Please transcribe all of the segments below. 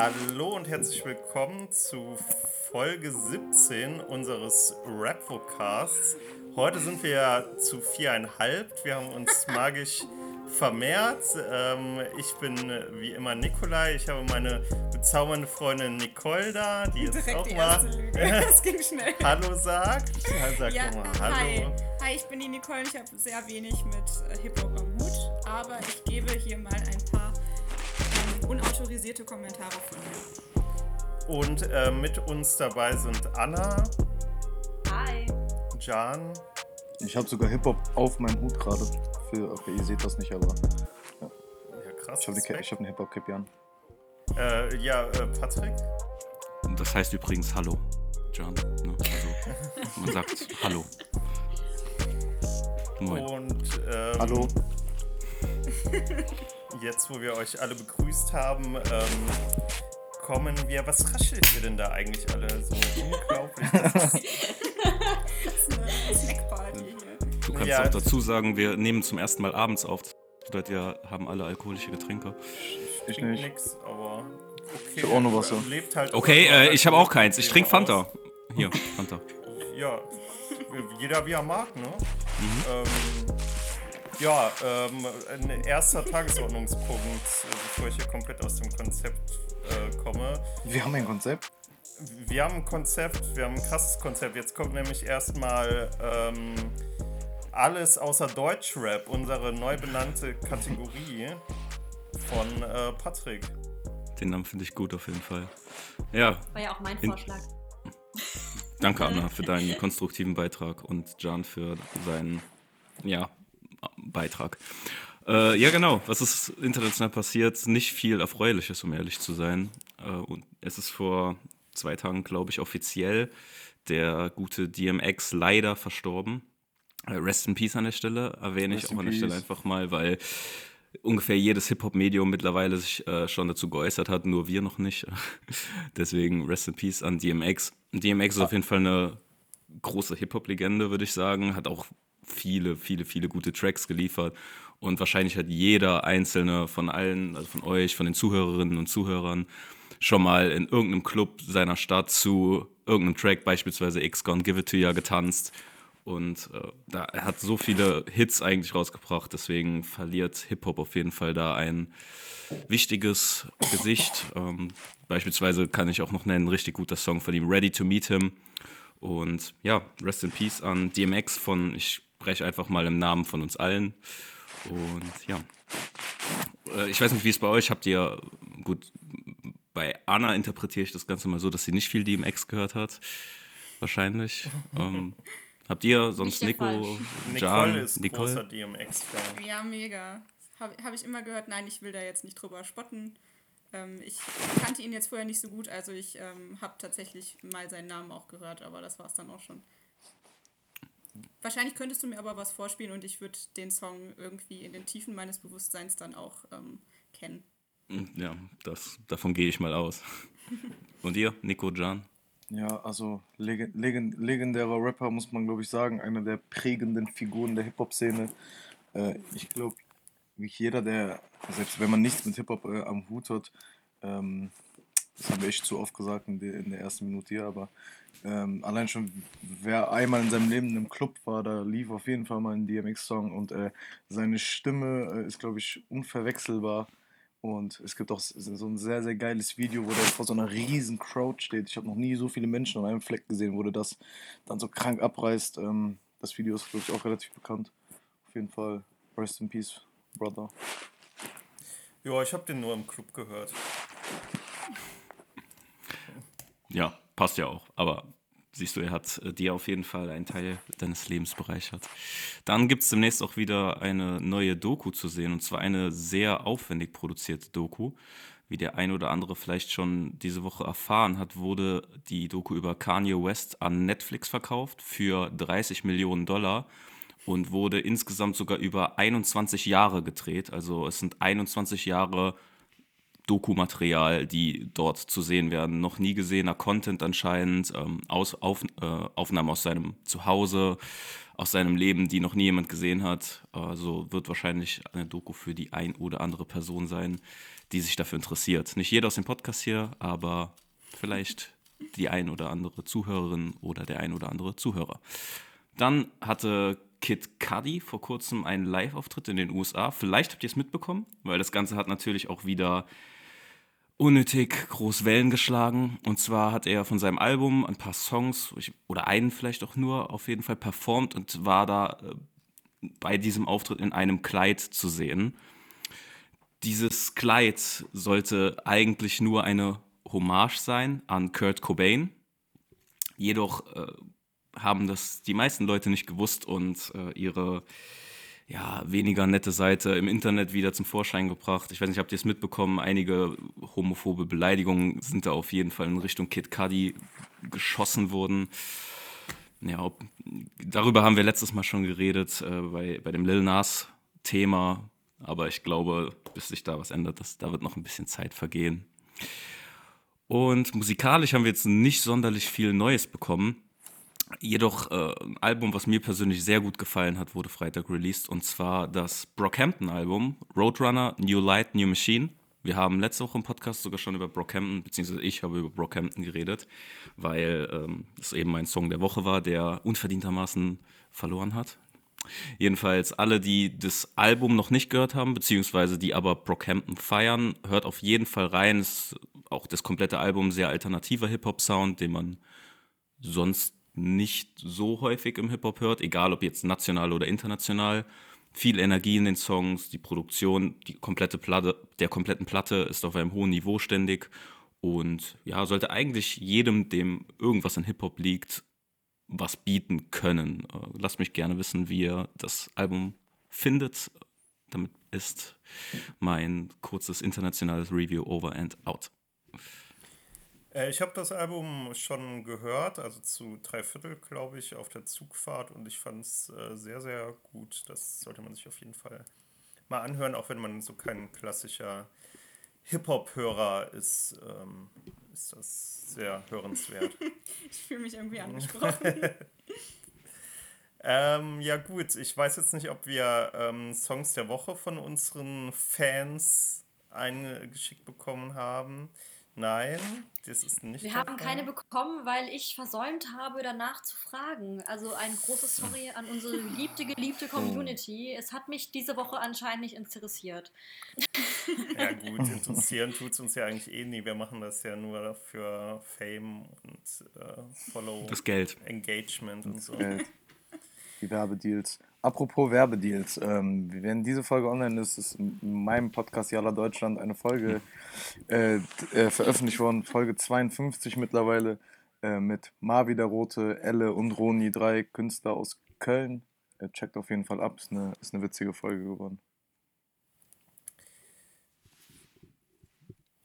Hallo und herzlich willkommen zu Folge 17 unseres Rapvocasts. Heute sind wir ja zu viereinhalb. Wir haben uns magisch vermehrt. Ähm, ich bin wie immer Nikolai. Ich habe meine bezaubernde Freundin Nicole da, die jetzt Direkt auch die mal. Das ging schnell. Hallo sagt. Sag Ja, mal hi. Hallo. Hi, ich bin die Nicole. Ich habe sehr wenig mit äh, Hip-Hop am Hut, aber ich gebe hier mal ein paar unautorisierte Kommentare von mir. Und äh, mit uns dabei sind Anna, Hi. Jan, Ich habe sogar Hip-Hop auf meinem Hut gerade. Für, okay, ihr seht das nicht, aber ja krass. ich habe eine, hab eine Hip-Hop-Cappy an. Äh, ja, äh, Patrick. Das heißt übrigens Hallo, John. Ne? Also, man sagt Hallo. Moin. Und ähm, Hallo? jetzt, wo wir euch alle begrüßt haben, ähm, kommen wir. Was raschelt ihr denn da eigentlich alle so unglaublich? Das ist, Das ist eine Snackparty hier. Du kannst Ja. auch dazu sagen, wir nehmen zum ersten Mal abends auf. Das bedeutet, wir haben alle alkoholische Getränke. Ich nicht. nix, aber okay. Ich hab auch noch Wasser. Lebt halt Okay, äh, ich habe auch keins. Ich trinke Fanta. Hier, Fanta. Ja, jeder wie er mag, ne? Mhm. Ähm, ja, ähm, ein erster Tagesordnungspunkt, äh, bevor ich hier komplett aus dem Konzept äh, komme. Wir haben ein Konzept. Wir haben ein Konzept, wir haben ein krasses Konzept. Jetzt kommt nämlich erstmal ähm, alles außer Deutschrap, unsere neu benannte Kategorie von äh, Patrick. Den Namen finde ich gut auf jeden Fall. Ja, War ja auch mein In- Vorschlag. danke Anna für deinen konstruktiven Beitrag und Jan für seinen ja, Beitrag. Äh, ja, genau. Was ist international passiert? Nicht viel Erfreuliches, um ehrlich zu sein. Äh, und es ist vor zwei Tagen, glaube ich, offiziell der gute DMX leider verstorben. Äh, Rest in Peace an der Stelle, erwähne ich Rest auch in an der Stelle einfach mal, weil ungefähr jedes Hip-Hop-Medium mittlerweile sich äh, schon dazu geäußert hat, nur wir noch nicht. Deswegen Rest in Peace an DMX. DMX ist auf jeden Fall eine große Hip-Hop-Legende, würde ich sagen. Hat auch viele, viele, viele gute Tracks geliefert. Und wahrscheinlich hat jeder einzelne von allen, also von euch, von den Zuhörerinnen und Zuhörern, schon mal in irgendeinem Club seiner Stadt zu irgendeinem Track, beispielsweise X Gone Give It To Ya, getanzt. Und äh, da, hat so viele Hits eigentlich rausgebracht, deswegen verliert Hip-Hop auf jeden Fall da ein wichtiges Gesicht. Ähm, beispielsweise kann ich auch noch nennen, richtig guter Song von ihm, Ready to Meet Him. Und ja, Rest in Peace an DMX von, ich spreche einfach mal im Namen von uns allen. Und ja, äh, ich weiß nicht, wie es bei euch habt ihr, gut, bei Anna interpretiere ich das Ganze mal so, dass sie nicht viel DMX gehört hat. Wahrscheinlich. ähm, habt ihr sonst Nico, Fall. Jan, Nicole ist Nicole? großer DMX-Fan. Ja, mega. Habe hab ich immer gehört. Nein, ich will da jetzt nicht drüber spotten. Ähm, ich kannte ihn jetzt vorher nicht so gut, also ich ähm, habe tatsächlich mal seinen Namen auch gehört, aber das war es dann auch schon. Wahrscheinlich könntest du mir aber was vorspielen und ich würde den Song irgendwie in den Tiefen meines Bewusstseins dann auch ähm, kennen. Ja, das, davon gehe ich mal aus. Und ihr, Nico, Jan? Ja, also leg legend legendärer Rapper, muss man glaube ich sagen. Einer der prägenden Figuren der Hip-Hop-Szene. Äh, ich glaube, wie jeder, der, selbst wenn man nichts mit Hip-Hop äh, am Hut hat, ähm, das haben wir echt zu oft gesagt in der, in der ersten Minute hier, aber ähm, allein schon, wer einmal in seinem Leben in einem Club war, da lief auf jeden Fall mal ein DMX-Song und äh, seine Stimme äh, ist, glaube ich, unverwechselbar. Und es gibt auch so ein sehr, sehr geiles Video, wo der vor so einer riesen Crowd steht. Ich habe noch nie so viele Menschen an einem Fleck gesehen, wo der das dann so krank abreißt. Ähm, das Video ist, glaube ich, auch relativ bekannt. Auf jeden Fall. Rest in Peace, Brother. Ja, ich habe den nur im Club gehört. Ja, passt ja auch. Aber siehst du, er hat äh, dir auf jeden Fall einen Teil deines Lebens bereichert. Dann gibt es demnächst auch wieder eine neue Doku zu sehen. Und zwar eine sehr aufwendig produzierte Doku. Wie der ein oder andere vielleicht schon diese Woche erfahren hat, wurde die Doku über Kanye West an Netflix verkauft für 30 Millionen Dollar und wurde insgesamt sogar über 21 Jahre gedreht. Also es sind 21 Jahre Dokumaterial, die dort zu sehen werden. Noch nie gesehener Content anscheinend, ähm, aus, auf, äh, Aufnahmen aus seinem Zuhause, aus seinem Leben, die noch nie jemand gesehen hat. Also wird wahrscheinlich eine Doku für die ein oder andere Person sein, die sich dafür interessiert. Nicht jeder aus dem Podcast hier, aber vielleicht die ein oder andere Zuhörerin oder der ein oder andere Zuhörer. Dann hatte Kid Cudi vor kurzem einen Live-Auftritt in den USA. Vielleicht habt ihr es mitbekommen, weil das Ganze hat natürlich auch wieder unnötig groß Wellen geschlagen. Und zwar hat er von seinem Album ein paar Songs oder einen vielleicht auch nur auf jeden Fall performt und war da äh, bei diesem Auftritt in einem Kleid zu sehen. Dieses Kleid sollte eigentlich nur eine Hommage sein an Kurt Cobain. Jedoch äh, haben das die meisten Leute nicht gewusst und äh, ihre ja, weniger nette Seite im Internet wieder zum Vorschein gebracht. Ich weiß nicht, habt ihr es mitbekommen? Einige homophobe Beleidigungen sind da auf jeden Fall in Richtung Kid Cudi geschossen worden. Ja, ob, darüber haben wir letztes Mal schon geredet, äh, bei, bei dem Lil Nas-Thema. Aber ich glaube, bis sich da was ändert, das, da wird noch ein bisschen Zeit vergehen. Und musikalisch haben wir jetzt nicht sonderlich viel Neues bekommen. Jedoch äh, ein Album, was mir persönlich sehr gut gefallen hat, wurde Freitag released und zwar das Brockhampton-Album Roadrunner New Light New Machine. Wir haben letzte Woche im Podcast sogar schon über Brockhampton, beziehungsweise ich habe über Brockhampton geredet, weil ähm, es eben mein Song der Woche war, der unverdientermaßen verloren hat. Jedenfalls alle, die das Album noch nicht gehört haben, beziehungsweise die aber Brockhampton feiern, hört auf jeden Fall rein. Es ist auch das komplette Album sehr alternativer Hip-Hop-Sound, den man sonst nicht so häufig im Hip-Hop hört, egal ob jetzt national oder international. Viel Energie in den Songs, die Produktion, die komplette Platte, der kompletten Platte ist auf einem hohen Niveau ständig und ja, sollte eigentlich jedem, dem irgendwas in Hip-Hop liegt, was bieten können. Äh, lasst mich gerne wissen, wie ihr das Album findet. Damit ist mein kurzes internationales Review over and out. Äh, ich habe das Album schon gehört, also zu drei Viertel, glaube ich, auf der Zugfahrt und ich fand es äh, sehr, sehr gut. Das sollte man sich auf jeden Fall mal anhören, auch wenn man so kein klassischer Hip-Hop-Hörer ist, ähm, ist das sehr hörenswert. ich fühle mich irgendwie angesprochen. ähm, ja gut, ich weiß jetzt nicht, ob wir ähm, Songs der Woche von unseren Fans eingeschickt bekommen haben. Nein, das ist nicht. Wir haben keine bekommen, weil ich versäumt habe, danach zu fragen. Also ein großes Sorry an unsere geliebte, geliebte oh. Community. Es hat mich diese Woche anscheinend nicht interessiert. Ja gut, interessieren tut es uns ja eigentlich eh nie. Wir machen das ja nur für Fame und äh, Follow. Das Geld. Engagement und so. Geld. Die Werbedeals. Apropos Werbedeals, ähm, wenn diese Folge online ist, ist in meinem Podcast Jalla Deutschland eine Folge äh, äh, veröffentlicht worden, Folge 52 mittlerweile, äh, mit Marvi der Rote, Elle und Roni, drei Künstler aus Köln. Äh, checkt auf jeden Fall ab, ist eine, ist eine witzige Folge geworden.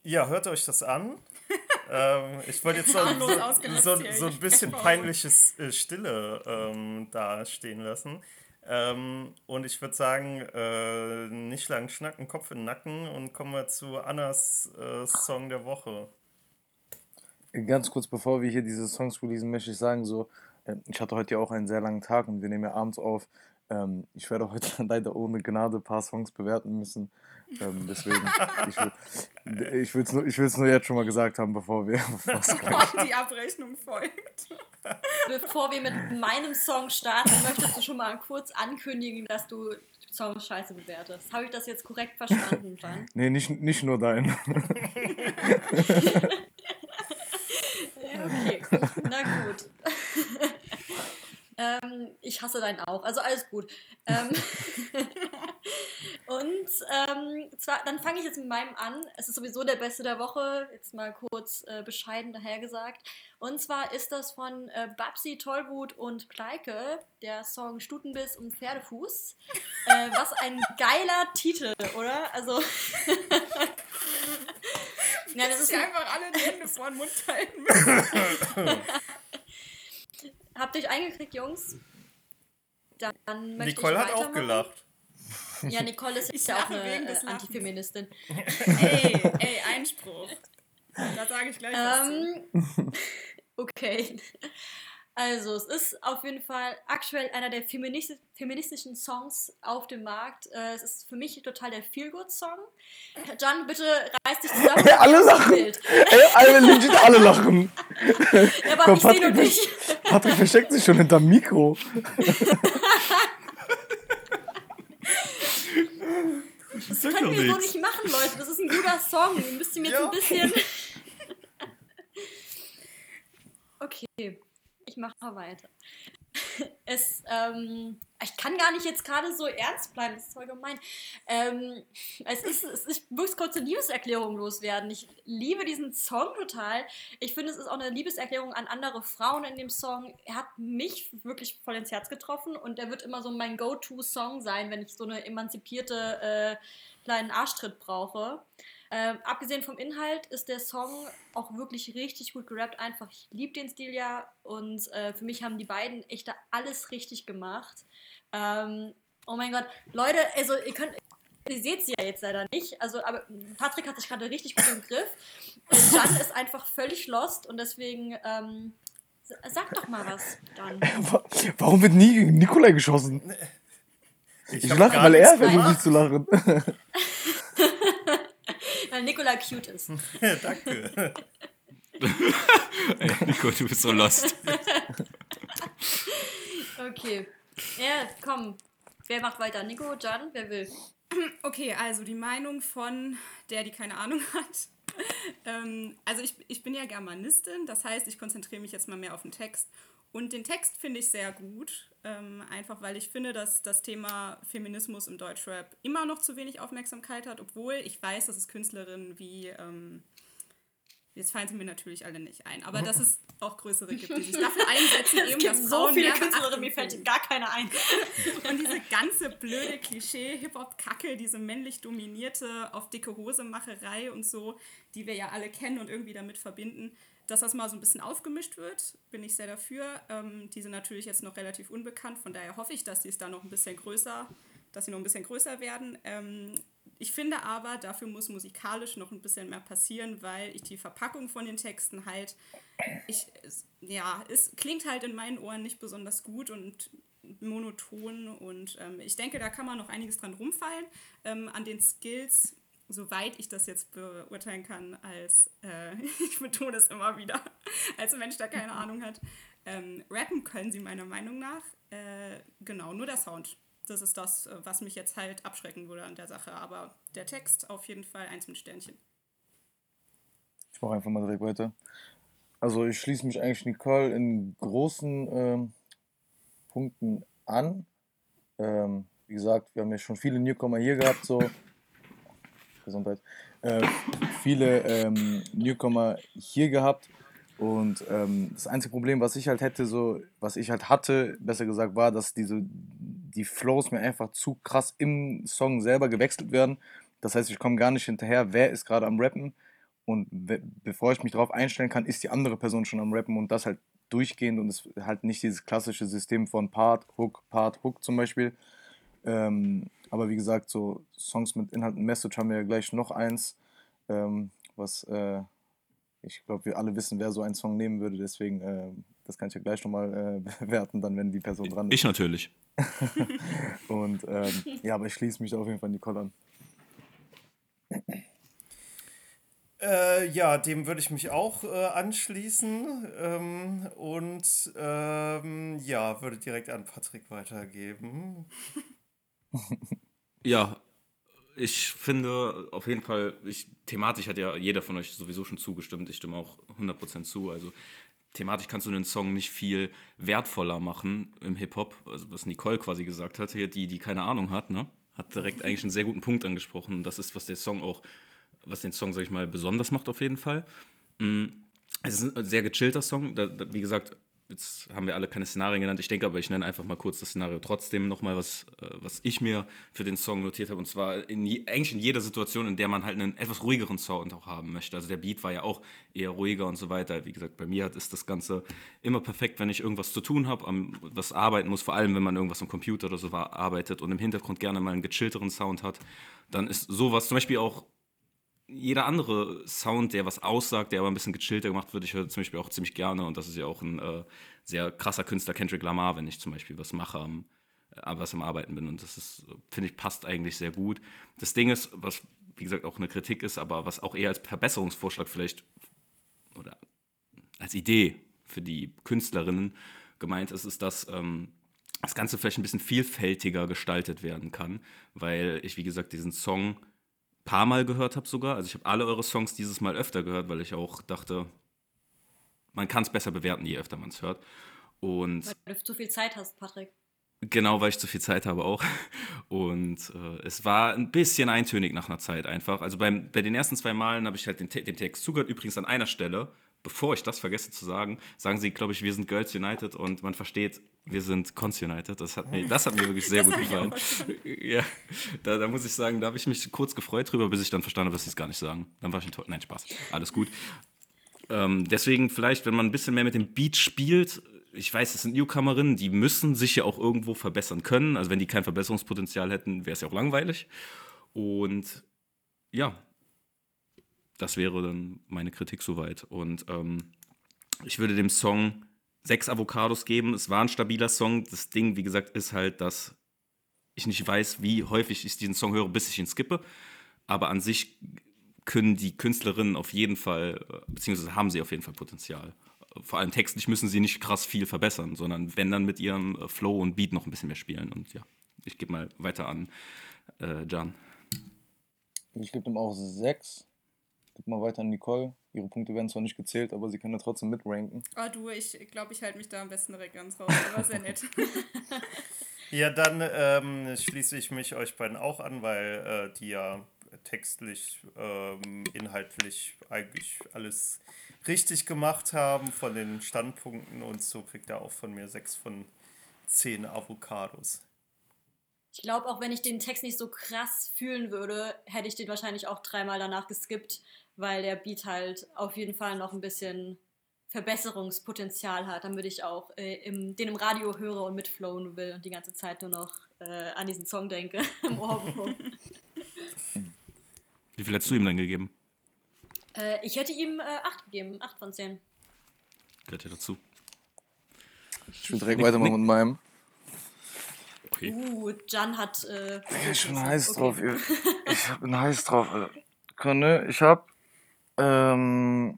Ja, hört euch das an. ähm, ich wollte jetzt so, so, so, so, ein bisschen peinliches äh, Stille ähm, da stehen lassen. Ähm, und ich würde sagen, äh, nicht lang schnacken, Kopf in den Nacken und kommen wir zu Annas äh, Song der Woche. Ganz kurz bevor wir hier diese Songs releasen, möchte ich sagen, so, äh, ich hatte heute ja auch einen sehr langen Tag und wir nehmen ja abends auf. Ähm, ich werde heute leider ohne Gnade ein paar Songs bewerten müssen. Ähm, deswegen, ich will es nur, nur jetzt schon mal gesagt haben, bevor wir. Bevor die Abrechnung folgt. Bevor wir mit meinem Song starten, möchtest du schon mal kurz ankündigen, dass du Songs scheiße bewertest. Habe ich das jetzt korrekt verstanden, Jan? Nee, nicht, nicht nur dein. okay, na gut. Ähm, ich hasse deinen auch. Also alles gut. Ähm, und ähm, zwar, dann fange ich jetzt mit meinem an. Es ist sowieso der beste der Woche, jetzt mal kurz äh, bescheiden dahergesagt. Und zwar ist das von äh, Babsi Tollwut und Pleike, der Song Stutenbiss und Pferdefuß. Äh, was ein geiler Titel, oder? Also. ja, das ist einfach alle die Hände vor den Mund halten Habt ihr euch eingekriegt, Jungs? Dann möchte Nicole hat auch gelacht. Ja, Nicole ist ich ja auch eine äh, Antifeministin. ey, ey, Einspruch. Da sage ich gleich was ähm, Okay. Also, es ist auf jeden Fall aktuell einer der feministi feministischen Songs auf dem Markt. Äh, es ist für mich total der Feel-Good-Song. John, bitte reiß dich zusammen. alle lachen. Ey, alle, legit alle lachen. Ja, aber Komm, ich sehe nur Patrick, dich. Patrick versteckt sich schon hinterm Mikro. Das können wir so nicht machen, Leute. Das ist ein guter Song. Ihr müsst ihm jetzt Ja. ein bisschen. Okay, ich mache mal weiter. Es, ähm, ich kann gar nicht jetzt gerade so ernst bleiben, das ist voll gemein. Ähm, es ist, es ich muss kurz eine Liebeserklärung loswerden. Ich liebe diesen Song total. Ich finde, es ist auch eine Liebeserklärung an andere Frauen in dem Song. Er hat mich wirklich voll ins Herz getroffen und er wird immer so mein Go-To-Song sein, wenn ich so eine emanzipierte äh, kleinen Arschtritt brauche. Ähm, abgesehen vom Inhalt ist der Song auch wirklich richtig gut gerappt. Einfach, ich liebe den Stil ja und äh, für mich haben die beiden echt da alles richtig gemacht. Ähm, oh mein Gott, Leute, also ihr könnt. Ihr seht sie ja jetzt leider nicht. Also, aber Patrick hat sich gerade richtig gut im Griff. Und Jan ist einfach völlig lost und deswegen ähm, sag doch mal was, Jan. Wa- Warum wird nie gegen Nikolai geschossen? Ich, hab lache, weil er versucht nicht zu lachen. Weil Nikolai cute ist. Danke. Ey, Nico, du bist so lost. Okay. Ja, komm. Wer macht weiter? Nico, Jan, wer will? Okay, also die Meinung von der, die keine Ahnung hat. ähm, also ich, ich bin ja Germanistin, das heißt, ich konzentriere mich jetzt mal mehr auf den Text. Und den Text finde ich sehr gut, ähm, einfach weil ich finde, dass das Thema Feminismus im Deutschrap immer noch zu wenig Aufmerksamkeit hat, obwohl ich weiß, dass es Künstlerinnen wie, ähm, jetzt fallen sie mir natürlich alle nicht ein, aber dass es auch größere gibt, die sich dafür einsetzen, eben, dass Frauen mehr Beachtung kriegen. gar keine ein. Und diese ganze blöde Klischee-Hip-Hop-Kacke, diese männlich dominierte auf dicke Hose-Macherei und so, die wir ja alle kennen und irgendwie damit verbinden, dass das mal so ein bisschen aufgemischt wird, bin ich sehr dafür. Ähm, die sind natürlich jetzt noch relativ unbekannt, von daher hoffe ich, dass die es da noch ein bisschen größer, dass sie noch ein bisschen größer werden. Ähm, ich finde aber, dafür muss musikalisch noch ein bisschen mehr passieren, weil ich die Verpackung von den Texten halt, ich, ja, es klingt halt in meinen Ohren nicht besonders gut und monoton und ähm, ich denke, da kann man noch einiges dran rumfallen. Ähm, an den Skills, soweit ich das jetzt beurteilen kann, als, äh, ich betone es immer wieder, als Mensch, der keine Ahnung hat, ähm, rappen können sie meiner Meinung nach. Äh, genau, nur der Sound. Das ist das, äh, was mich jetzt halt abschrecken würde an der Sache. Aber der Text auf jeden Fall eins mit Sternchen. Ich mache einfach mal direkt weiter. Also ich schließe mich eigentlich Nicole in großen ähm, Punkten an. Ähm, wie gesagt, wir haben ja schon viele Newcomer hier gehabt, so. Gesundheit. Äh, viele ähm, Newcomer hier gehabt. Und ähm, das einzige Problem, was ich halt hätte, so, was ich halt hatte, besser gesagt, war, dass diese, die Flows mir einfach zu krass im Song selber gewechselt werden. Das heißt, ich komme gar nicht hinterher, wer ist gerade am Rappen. Und bevor ich mich darauf einstellen kann, ist die andere Person schon am Rappen und das halt durchgehend und es halt nicht dieses klassische System von Part, Hook, Part, Hook zum Beispiel. Ähm, aber wie gesagt, so Songs mit Inhalt und Message haben wir ja gleich noch eins, ähm, was äh, ich glaube, wir alle wissen, wer so einen Song nehmen würde. Deswegen, äh, das kann ich ja gleich nochmal äh, bewerten, dann, wenn die Person dran ist. Ich natürlich. Und ähm, ja, aber ich schließe mich da auf jeden Fall Nicole an. Äh, ja, dem würde ich mich auch äh, anschließen ähm, und ähm, ja, würde direkt an Patrick weitergeben. Ja, ich finde auf jeden Fall, ich, thematisch hat ja jeder von euch sowieso schon zugestimmt. Ich stimme auch 100% zu. Also thematisch kannst du den Song nicht viel wertvoller machen im Hip-Hop. Also was Nicole quasi gesagt hat, die, die keine Ahnung hat, ne? Hat direkt eigentlich einen sehr guten Punkt angesprochen. Das ist, was der Song auch, was den Song, sag ich mal, besonders macht auf jeden Fall. Mm, Es ist ein sehr gechillter Song. Da, da, wie gesagt, jetzt haben wir alle keine Szenarien genannt. Ich denke aber, ich nenne einfach mal kurz das Szenario trotzdem nochmal, was, äh, was ich mir für den Song notiert habe. Und zwar in eigentlich in jeder Situation, in der man halt einen etwas ruhigeren Sound auch haben möchte. Also der Beat war ja auch eher ruhiger und so weiter. Wie gesagt, bei mir ist das Ganze immer perfekt, wenn ich irgendwas zu tun habe, was arbeiten muss, vor allem wenn man irgendwas am Computer oder so arbeitet und im Hintergrund gerne mal einen gechillteren Sound hat. Dann ist sowas zum Beispiel auch jeder andere Sound, der was aussagt, der aber ein bisschen gechillter gemacht wird, ich höre zum Beispiel auch ziemlich gerne und das ist ja auch ein äh, sehr krasser Künstler, Kendrick Lamar, wenn ich zum Beispiel was mache, am, äh, was am Arbeiten bin und das ist, finde ich, passt eigentlich sehr gut. Das Ding ist, was wie gesagt auch eine Kritik ist, aber was auch eher als Verbesserungsvorschlag vielleicht oder als Idee für die Künstlerinnen gemeint ist, ist, dass ähm, das Ganze vielleicht ein bisschen vielfältiger gestaltet werden kann, weil ich, wie gesagt, diesen Song paar Mal gehört habe sogar. Also ich habe alle eure Songs dieses Mal öfter gehört, weil ich auch dachte, man kann es besser bewerten, je öfter man es hört. Und weil du zu viel Zeit hast, Patrick. Genau, weil ich zu viel Zeit habe auch. Und äh, es war ein bisschen eintönig nach einer Zeit einfach. Also beim, bei den ersten zwei Malen habe ich halt den, dem Text zugehört. Übrigens an einer Stelle, bevor ich das vergesse zu sagen, sagen sie, glaube ich, wir sind Girls United und man versteht, wir sind Cons United. Das hat mir, das hat mir wirklich sehr gut gefallen. Ja, da, da, muss ich sagen, da habe ich mich kurz gefreut drüber, bis ich dann verstanden habe, dass sie es gar nicht sagen. Dann war ich enttäuscht. Nein, Spaß. Alles gut. Ähm, deswegen vielleicht, wenn man ein bisschen mehr mit dem Beat spielt, ich weiß, es sind Newcomerinnen, die müssen sich ja auch irgendwo verbessern können. Also wenn die kein Verbesserungspotenzial hätten, wäre es ja auch langweilig. Und ja, das wäre dann meine Kritik soweit. Und ähm, ich würde dem Song sechs Avocados geben. Es war ein stabiler Song. Das Ding, wie gesagt, ist halt, dass ich nicht weiß, wie häufig ich diesen Song höre, bis ich ihn skippe. Aber an sich können die Künstlerinnen auf jeden Fall, beziehungsweise haben sie auf jeden Fall Potenzial vor allem textlich müssen sie nicht krass viel verbessern, sondern wenn dann mit ihrem äh, Flow und Beat noch ein bisschen mehr spielen. Und ja, ich gebe mal weiter an äh, Jan. Ich gebe ihm auch sechs. Gib mal weiter an Nicole. Ihre Punkte werden zwar nicht gezählt, aber sie können ja trotzdem mitranken. Ah, oh, du, ich glaube, ich halte mich da am besten direkt ganz raus. Aber sehr nett. ja, dann ähm, schließe ich mich euch beiden auch an, weil äh, die ja textlich, ähm, inhaltlich eigentlich alles richtig gemacht haben von den Standpunkten und so kriegt er auch von mir sechs von zehn Avocados. Ich glaube, auch wenn ich den Text nicht so krass fühlen würde, hätte ich den wahrscheinlich auch dreimal danach geskippt, weil der Beat halt auf jeden Fall noch ein bisschen Verbesserungspotenzial hat, damit ich auch äh, im, den im Radio höre und mitflowen will und die ganze Zeit nur noch äh, an diesen Song denke im Wie viel hättest du ihm dann gegeben? Äh, ich hätte ihm äh, 8 gegeben, 8 von 10. Gehört ja dazu. Ich will direkt weitermachen mit meinem. Okay. Uh, Jan hat. Äh, ich bin heiß okay. drauf. Ich bin heiß drauf. Conne, ich hab ähm,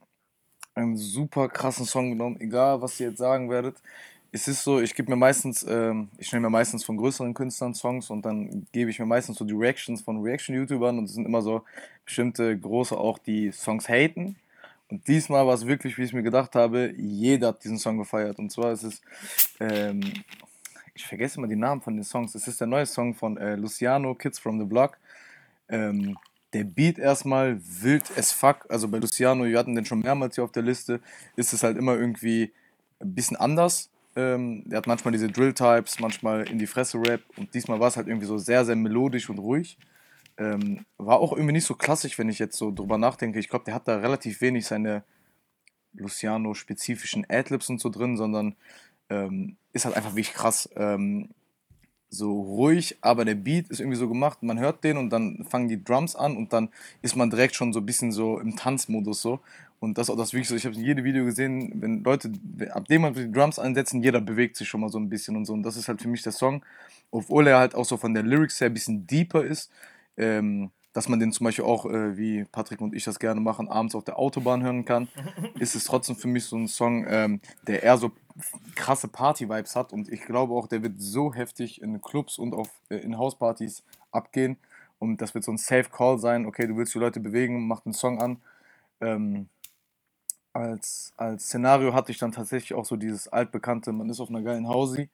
einen super krassen Song genommen, egal was ihr jetzt sagen werdet es ist so, ich gebe mir meistens, ähm, ich nehme mir meistens von größeren Künstlern Songs und dann gebe ich mir meistens so die Reactions von Reaction-YouTubern und es sind immer so bestimmte große auch, die Songs haten. Und diesmal war es wirklich, wie ich mir gedacht habe, jeder hat diesen Song gefeiert. Und zwar ist es, ähm, ich vergesse immer die Namen von den Songs. Es ist der neue Song von äh, Luciano, Kids from the Block. Ähm, der Beat erstmal wild as fuck. Also bei Luciano, wir hatten den schon mehrmals hier auf der Liste, ist es halt immer irgendwie ein bisschen anders. Ähm, der hat manchmal diese Drill-Types, manchmal in die Fresse Rap und diesmal war es halt irgendwie so sehr, sehr melodisch und ruhig. Ähm, war auch irgendwie nicht so klassisch, wenn ich jetzt so drüber nachdenke. Ich glaube, der hat da relativ wenig seine Luciano-spezifischen Adlibs und so drin, sondern ähm, ist halt einfach wirklich krass. Ähm, so ruhig, aber der Beat ist irgendwie so gemacht, man hört den und dann fangen die Drums an und dann ist man direkt schon so ein bisschen so im Tanzmodus so. Und das ist auch das wirklich so, ich habe in jedem Video gesehen, wenn Leute, ab dem man die Drums einsetzen, jeder bewegt sich schon mal so ein bisschen und so. Und das ist halt für mich der Song, obwohl er halt auch so von der Lyrics her ein bisschen deeper ist, ähm, dass man den zum Beispiel auch, äh, wie Patrick und ich das gerne machen, abends auf der Autobahn hören kann, ist es trotzdem für mich so ein Song, ähm, der eher so krasse Party-Vibes hat. Und ich glaube auch, der wird so heftig in Clubs und auf, äh, in Hauspartys abgehen. Und das wird so ein Safe Call sein, okay, du willst die Leute bewegen, mach einen Song an. Ähm, als, als Szenario hatte ich dann tatsächlich auch so dieses altbekannte, man ist auf einer geilen Hausi,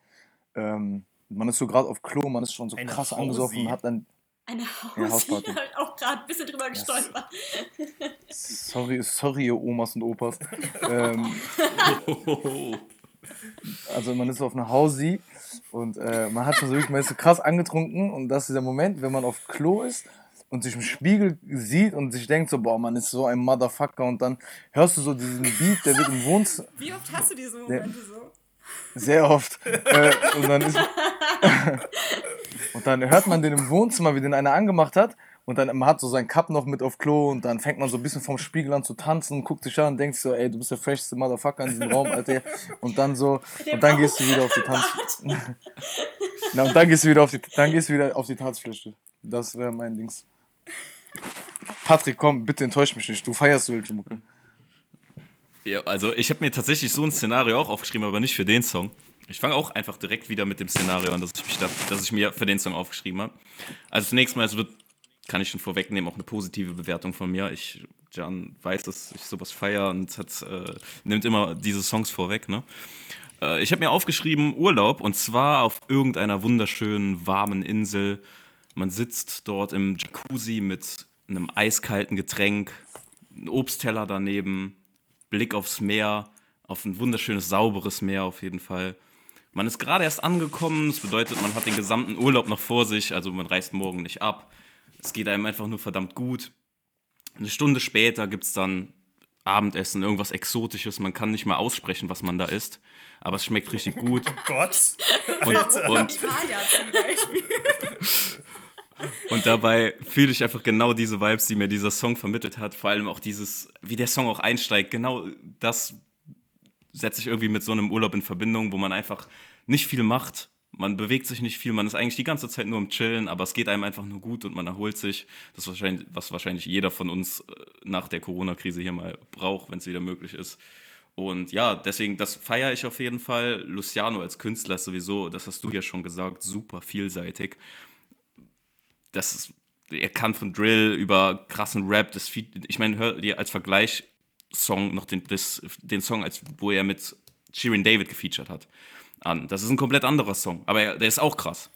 ähm, man ist so gerade auf Klo, man ist schon so Eine krass Hausi. angesoffen und hat dann eine Hausi, ja, habe ich auch gerade ein bisschen drüber gestolpert. Sorry, sorry, ihr Omas und Opas. ähm, also man ist auf einer Hausi und äh, man hat schon so wirklich, man ist so krass angetrunken und das ist dieser Moment, wenn man auf Klo ist und sich im Spiegel sieht und sich denkt so, boah, man ist so ein Motherfucker und dann hörst du so diesen Beat, der wird im Wohnzimmer... Wie oft hast du diese Momente so? Sehr oft. äh, und, dann ist, und dann hört man den im Wohnzimmer, wie den einer angemacht hat Und dann man hat so seinen Cup noch mit auf Klo und dann fängt man so ein bisschen vom Spiegel an zu tanzen, guckt sich an und denkt so, ey, du bist der freshste Motherfucker in diesem Raum, Alter. Und dann so, und dann gehst du wieder auf die Tanz. Na, und dann gehst du wieder auf die, dann gehst du wieder auf die Tanzfläche. Das wäre mein Dings. Patrick, komm, bitte enttäusch mich nicht. Du feierst welche Mucke. Ja, also ich habe mir tatsächlich so ein Szenario auch aufgeschrieben, aber nicht für den Song. Ich fange auch einfach direkt wieder mit dem Szenario an, dass ich, mich da, dass ich mir für den Song aufgeschrieben habe. Also zunächst mal, es wird, kann ich schon vorwegnehmen, auch eine positive Bewertung von mir. Ich, Jan weiß, dass ich sowas feiere und hat, äh, nimmt immer diese Songs vorweg. Ne? Äh, ich habe mir aufgeschrieben Urlaub und zwar auf irgendeiner wunderschönen, warmen Insel. Man sitzt dort im Jacuzzi mit einem eiskalten Getränk, ein Obstteller daneben, Blick aufs Meer, auf ein wunderschönes, sauberes Meer auf jeden Fall. Man ist gerade erst angekommen, das bedeutet, man hat den gesamten Urlaub noch vor sich, also man reist morgen nicht ab. Es geht einem einfach nur verdammt gut. Eine Stunde später gibt es dann Abendessen, irgendwas Exotisches. Man kann nicht mal aussprechen, was man da isst, aber es schmeckt richtig gut. Oh Gott. Und, und, Italia zum Beispiel. und dabei fühle ich einfach genau diese Vibes, die mir dieser Song vermittelt hat. Vor allem auch dieses, wie der Song auch einsteigt. Genau das setze ich irgendwie mit so einem Urlaub in Verbindung, wo man einfach nicht viel macht. Man bewegt sich nicht viel, man ist eigentlich die ganze Zeit nur am Chillen, aber es geht einem einfach nur gut und man erholt sich. Das ist wahrscheinlich, was wahrscheinlich jeder von uns äh, nach der Corona-Krise hier mal braucht, wenn es wieder möglich ist. Und ja, deswegen, das feiere ich auf jeden Fall. Luciano als Künstler ist sowieso, das hast du ja schon gesagt, super vielseitig. Das ist, er kann von Drill über krassen Rap, das, ich meine, hör dir als Vergleich Song noch den, das, den Song, als, wo er mit Shirin David gefeatured hat, an. Das ist ein komplett anderer Song, aber er, der ist auch krass.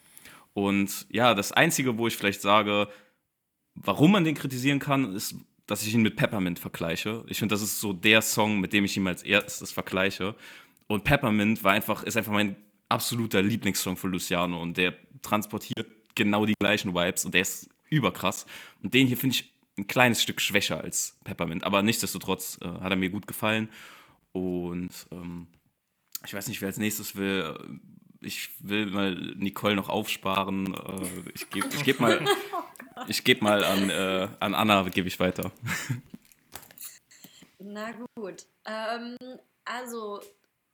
Und ja, das Einzige, wo ich vielleicht sage, warum man den kritisieren kann, ist, dass ich ihn mit Peppermint vergleiche. Ich finde, das ist so der Song, mit dem ich ihn als erstes vergleiche. Und Peppermint war einfach, ist einfach mein absoluter Lieblingssong von Luciano und der transportiert genau die gleichen Vibes und der ist überkrass. Und den hier finde ich ein kleines Stück schwächer als Peppermint, aber nichtsdestotrotz äh, hat er mir gut gefallen. Und ähm, ich weiß nicht, wer als nächstes will. Ich will mal Nicole noch aufsparen. Äh, ich gebe ich geb mal, ich geb mal an, äh, an Anna, gebe ich weiter. Na gut. Ähm, also,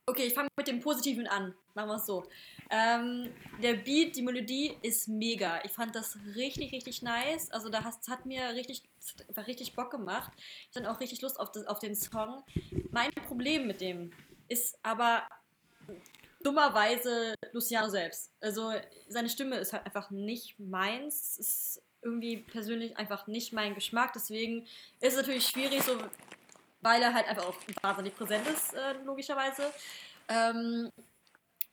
okay, ich fange mit dem Positiven an. Machen wir es so. Ähm, der Beat, die Melodie ist mega. Ich fand das richtig, richtig nice. Also da hast, hat mir richtig, war richtig Bock gemacht. Ich hatte auch richtig Lust auf, das, auf den Song. Mein Problem mit dem ist aber dummerweise Luciano selbst. Also seine Stimme ist halt einfach nicht meins. Ist irgendwie persönlich einfach nicht mein Geschmack. Deswegen ist es natürlich schwierig, so, weil er halt einfach auch wahnsinnig präsent ist, äh, logischerweise. Ähm,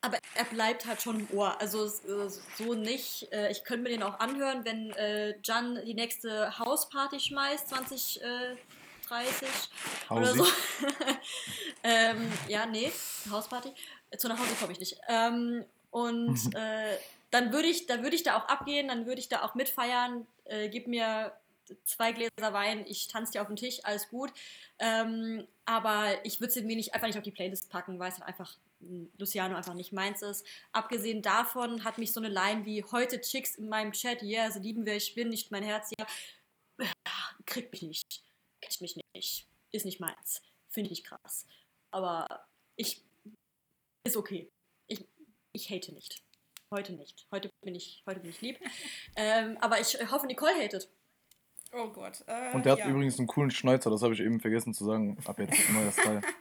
aber er bleibt halt schon im Ohr. Also äh, so nicht. Äh, ich könnte mir den auch anhören, wenn äh, Jan die nächste Hausparty schmeißt, 2030 oder so. ähm, ja, nee, Hausparty. Zu nach Hause komme ich nicht. Ähm, und äh, dann würde ich, dann ich da auch abgehen, dann würde ich da auch mitfeiern. Äh, gib mir zwei Gläser Wein, ich tanze dir auf den Tisch, alles gut. Ähm, aber ich würde sie mir nicht, einfach nicht auf die Playlist packen, weil es halt einfach Luciano einfach nicht meins ist. Abgesehen davon hat mich so eine Line wie heute Chicks in meinem Chat, yeah, so lieben wir, ich bin nicht mein Herz, ja, kriegt mich nicht, catcht mich nicht, ist nicht meins, finde ich krass. Aber ich, ist okay. Ich, ich hate nicht. Heute nicht. Heute bin ich, heute bin ich lieb. ähm, aber ich hoffe, Nicole hatet. Oh Gott. Äh, Und der hat ja. übrigens einen coolen Schnäuzer, das habe ich eben vergessen zu sagen. Ab jetzt neuer Style.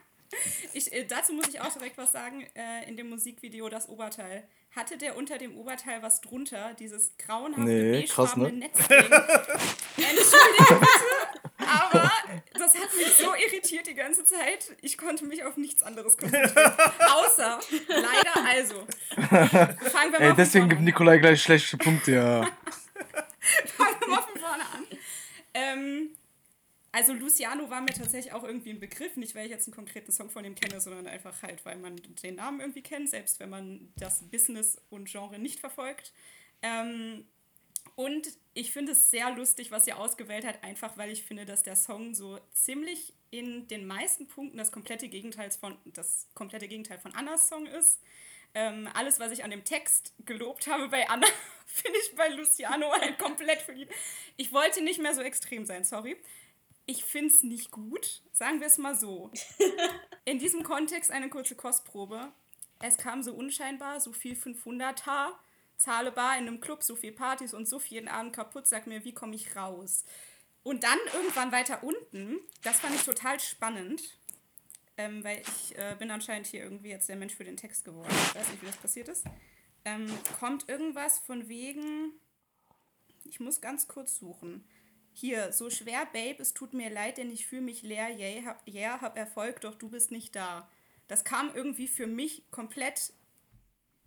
Ich, äh, dazu muss ich auch direkt was sagen. Äh, in dem Musikvideo das Oberteil. Hatte der unter dem Oberteil was drunter? Dieses grauenhafte, Nee, krass, ne? Netzding. Entschuldigung bitte, aber das hat mich so irritiert die ganze Zeit. Ich konnte mich auf nichts anderes konzentrieren. Außer, leider also. Fangen wir mal Ey, deswegen gibt. Nikolai gleich schlechte Punkte, ja. Fangen wir mal von vorne an. Ähm, also Luciano war mir tatsächlich auch irgendwie ein Begriff, nicht weil ich jetzt einen konkreten Song von ihm kenne, sondern einfach halt, weil man den Namen irgendwie kennt, selbst wenn man das Business und Genre nicht verfolgt. Ähm, und ich finde es sehr lustig, was ihr ausgewählt hat, einfach weil ich finde, dass der Song so ziemlich in den meisten Punkten das komplette Gegenteil von, das komplette Gegenteil von Annas Song ist. Ähm, alles, was ich an dem Text gelobt habe bei Anna, finde ich bei Luciano halt komplett verliebt. Ich wollte nicht mehr so extrem sein, sorry. Ich finde es nicht gut, sagen wir es mal so. In diesem Kontext eine kurze Kostprobe. Es kam so unscheinbar, so viel 500er, zahle bar in einem Club, so viel Partys und so viel jeden Abend kaputt, sag mir, wie komme ich raus? Und dann irgendwann weiter unten, das fand ich total spannend, ähm, weil ich äh, bin anscheinend hier irgendwie jetzt der Mensch für den Text geworden. Ich weiß nicht, wie das passiert ist. Ähm, kommt irgendwas von wegen, ich muss ganz kurz suchen. Hier, so schwer, Babe, es tut mir leid, denn ich fühle mich leer. Yeah, hab, yeah, hab Erfolg, doch du bist nicht da. Das kam irgendwie für mich komplett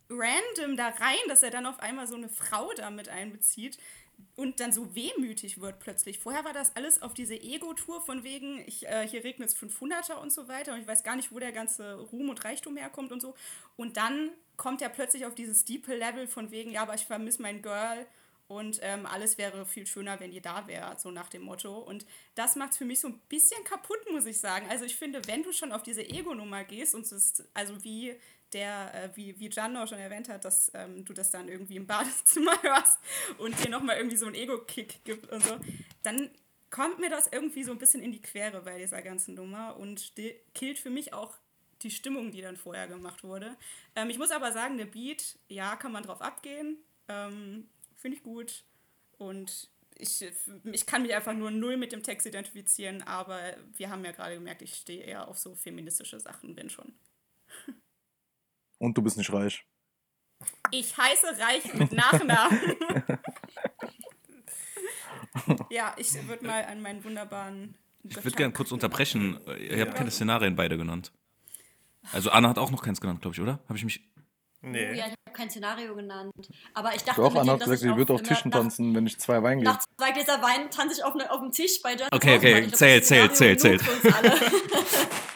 random da rein, dass er dann auf einmal so eine Frau da mit einbezieht und dann so wehmütig wird plötzlich. Vorher war das alles auf diese Ego-Tour von wegen, ich, äh, hier regnet es 500er und so weiter und ich weiß gar nicht, wo der ganze Ruhm und Reichtum herkommt und so. Und dann kommt er plötzlich auf dieses Steeple-Level von wegen, ja, aber ich vermisse mein Girl und ähm, alles wäre viel schöner, wenn ihr da wärt, so nach dem Motto. Und das macht es für mich so ein bisschen kaputt, muss ich sagen. Also ich finde, wenn du schon auf diese Ego-Nummer gehst und es ist, also wie der, äh, wie, wie Gian auch schon erwähnt hat, dass ähm, du das dann irgendwie im Badezimmer hörst und dir nochmal irgendwie so einen Ego-Kick gibt und so, dann kommt mir das irgendwie so ein bisschen in die Quere bei dieser ganzen Nummer und killt für mich auch die Stimmung, die dann vorher gemacht wurde. Ähm, ich muss aber sagen, der Beat, ja, kann man drauf abgehen. Ähm, Finde ich gut. Und ich, ich kann mich einfach nur null mit dem Text identifizieren, aber wir haben ja gerade gemerkt, ich stehe eher auf so feministische Sachen, wenn schon. Und du bist nicht reich. Ich heiße Reich mit Nachnamen. ja, ich würde mal an meinen wunderbaren. Ich würde gerne kurz unterbrechen. Ihr habt keine Szenarien beide genannt. Also Anna hat auch noch keins genannt, glaube ich, oder? Habe ich mich. Nee. Oh, ja, ich habe kein Szenario genannt. Aber ich dachte, Doch, Anna hat gesagt, sie wird auf Tischen tanzen, wenn ich zwei Wein gebe. Nach zwei Gläser Wein tanze ich auf, ne, auf dem Tisch bei Just Okay, okay, zählt, zählt, zählt, zählt.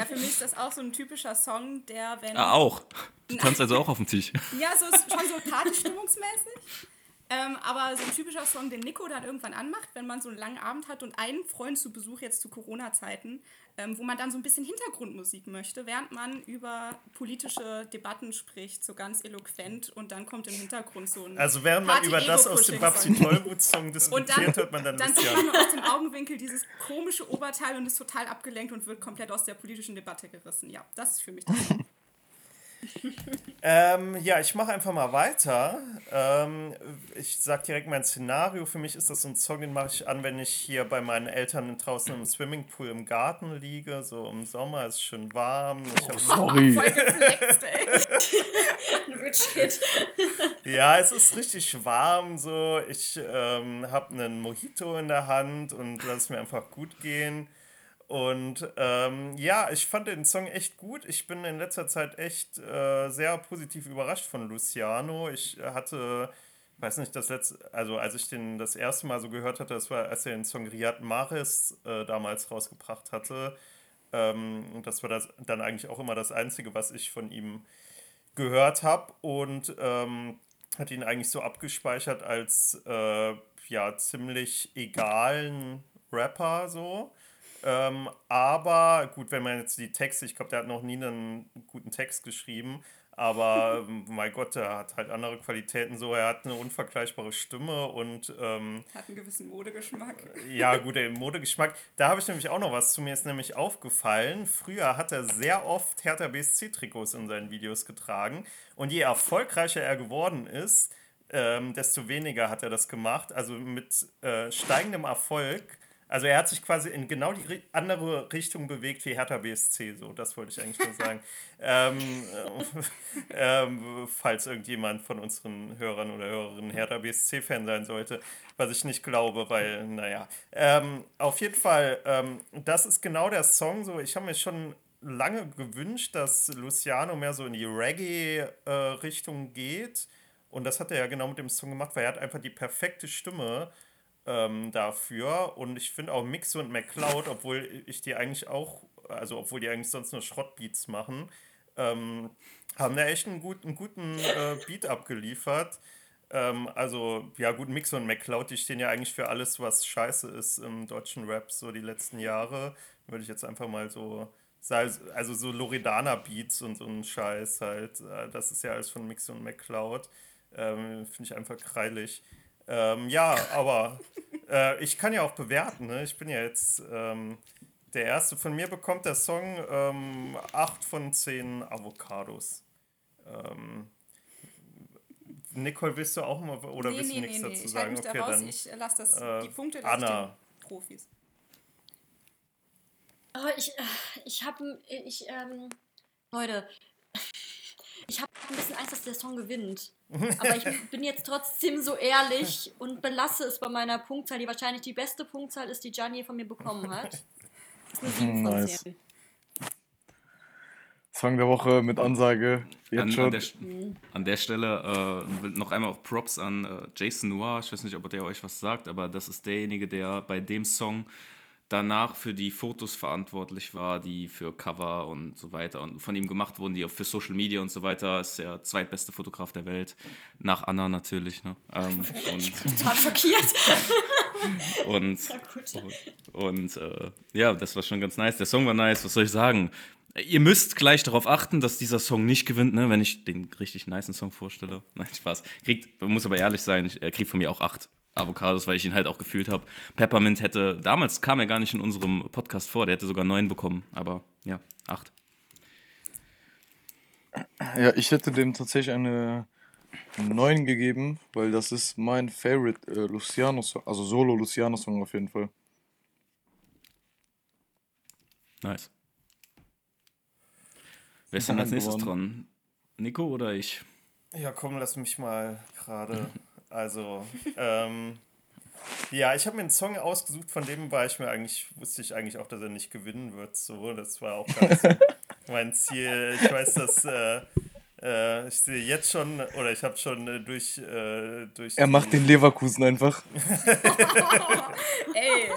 Ja, für mich ist das auch so ein typischer Song, der, wenn. Ah, auch. Du tanzt also auch auf dem Tisch. ja, so ist schon so partystimmungsmäßig. Ähm, aber so ein typischer Song, den Nico dann irgendwann anmacht, wenn man so einen langen Abend hat und einen Freund zu Besuch jetzt zu Corona-Zeiten, ähm, wo man dann so ein bisschen Hintergrundmusik möchte, während man über politische Debatten spricht, so ganz eloquent und dann kommt im Hintergrund so ein. Also während man über das aus dem Babsi Tollwut-Song diskutiert, hört man dann Dann sieht man aus dem Augenwinkel dieses komische Oberteil und ist total abgelenkt und wird komplett aus der politischen Debatte gerissen. Ja, das ist für mich das. Ähm, ja, ich mache einfach mal weiter. Ähm, ich sage direkt mein Szenario. Für mich ist das so ein Song, den mache ich an, wenn ich hier bei meinen Eltern draußen im Swimmingpool im Garten liege. So im Sommer ist es schön warm. Ich oh, sorry. Ja, es ist richtig warm. So, ich ähm, habe einen Mojito in der Hand und lasse es mir einfach gut gehen. Und ähm, ja, ich fand den Song echt gut. Ich bin in letzter Zeit echt äh, sehr positiv überrascht von Luciano. Ich hatte, weiß nicht, das letzte, also als ich den das erste Mal so gehört hatte, das war, als er den Song Riyad Mahrez äh, damals rausgebracht hatte. Ähm, und das war das dann eigentlich auch immer das Einzige, was ich von ihm gehört habe. Und ähm, hat ihn eigentlich so abgespeichert als äh, ja ziemlich egalen Rapper so. Ähm, aber gut, wenn man jetzt die Texte, ich glaube, der hat noch nie einen guten Text geschrieben, aber mein Gott, der hat halt andere Qualitäten so. Er hat eine unvergleichbare Stimme und. Ähm, hat einen gewissen Modegeschmack. Ja, gut, der Modegeschmack. Da habe ich nämlich auch noch was zu mir, ist nämlich aufgefallen. Früher hat er sehr oft Hertha BSC-Trikots in seinen Videos getragen und je erfolgreicher er geworden ist, ähm, desto weniger hat er das gemacht. Also mit äh, steigendem Erfolg also er hat sich quasi in genau die andere Richtung bewegt wie Hertha BSC, so das wollte ich eigentlich nur sagen. ähm, äh, ähm, falls irgendjemand von unseren Hörern oder Hörerinnen Hertha BSC-Fan sein sollte, was ich nicht glaube, weil, naja. Ähm, auf jeden Fall, ähm, das ist genau der Song, so ich habe mir schon lange gewünscht, dass Luciano mehr so in die Reggae-Richtung äh, geht. Und das hat er ja genau mit dem Song gemacht, weil er hat einfach die perfekte Stimme ähm, dafür. Und ich finde auch Mix und McCloud, obwohl ich die eigentlich auch, also obwohl die eigentlich sonst nur Schrottbeats machen, ähm, haben da echt einen guten, einen guten äh, Beat abgeliefert. Ähm, also, ja gut, Mix und McCloud, die stehen ja eigentlich für alles, was scheiße ist im deutschen Rap, so die letzten Jahre. Würde ich jetzt einfach mal so also so Loredana-Beats und so ein Scheiß halt. Äh, das ist ja alles von Mix und McCloud. Ähm, Finde ich einfach kreilig. Ähm, ja, aber äh, ich kann ja auch bewerten. Ne? Ich bin ja jetzt ähm, der Erste. Von mir bekommt der Song ähm, 8 von 10 Avocados. Ähm, Nicole, willst du auch mal oder nee, willst du nee, nichts nee, dazu nee. sagen? Ich halte mich da raus. Ich lasse das, äh, die Punkte lasse Anna. ich den Profis. Oh, ich äh, ich habe, ich, ähm, Leute, ich habe ein bisschen Angst, dass der Song gewinnt. Aber ich bin jetzt trotzdem so ehrlich und belasse es bei meiner Punktzahl, die wahrscheinlich die beste Punktzahl ist, die Gianni von mir bekommen hat. Das ist eine 7 von Nice. 10. Song der Woche mit Ansage. An, Jetzt an, schon. der, an der Stelle äh, noch einmal auch Props an äh, Jason Noir. Ich weiß nicht, ob der euch was sagt, aber das ist derjenige, der bei dem Song danach für die Fotos verantwortlich war, die für Cover und so weiter und von ihm gemacht wurden, die auch für Social Media und so weiter. Ist der zweitbeste Fotograf der Welt. Nach Anna natürlich. Ne? Ähm, und Total schockiert. und, und äh, ja, das war schon ganz nice. Der Song war nice, was soll ich sagen? Ihr müsst gleich darauf achten, dass dieser Song nicht gewinnt, ne? wenn ich den richtig niceen Song vorstelle. Nein, Spaß. Kriegt, man muss aber ehrlich sein, ich- er kriegt von mir auch acht Avocados, weil ich ihn halt auch gefühlt habe. Peppermint hätte, damals kam er gar nicht in unserem Podcast vor, der hätte sogar neun bekommen, aber ja, acht. Ja, ich hätte dem tatsächlich eine 9 gegeben, weil das ist mein Favorite äh, Luciano-Song, also Solo-Luciano-Song auf jeden Fall. Nice. Wer ist denn als nächstes dran? Nico oder ich? Ja, komm, lass mich mal gerade. Also, ähm, ja, ich habe mir einen Song ausgesucht, von dem war ich mir eigentlich, wusste ich eigentlich auch, dass er nicht gewinnen wird. So, das war auch ganz mein Ziel. Ich weiß, dass äh, äh, ich sehe jetzt schon, oder ich habe schon äh, durch, äh, durch. Er macht den Leverkusen einfach. Ey,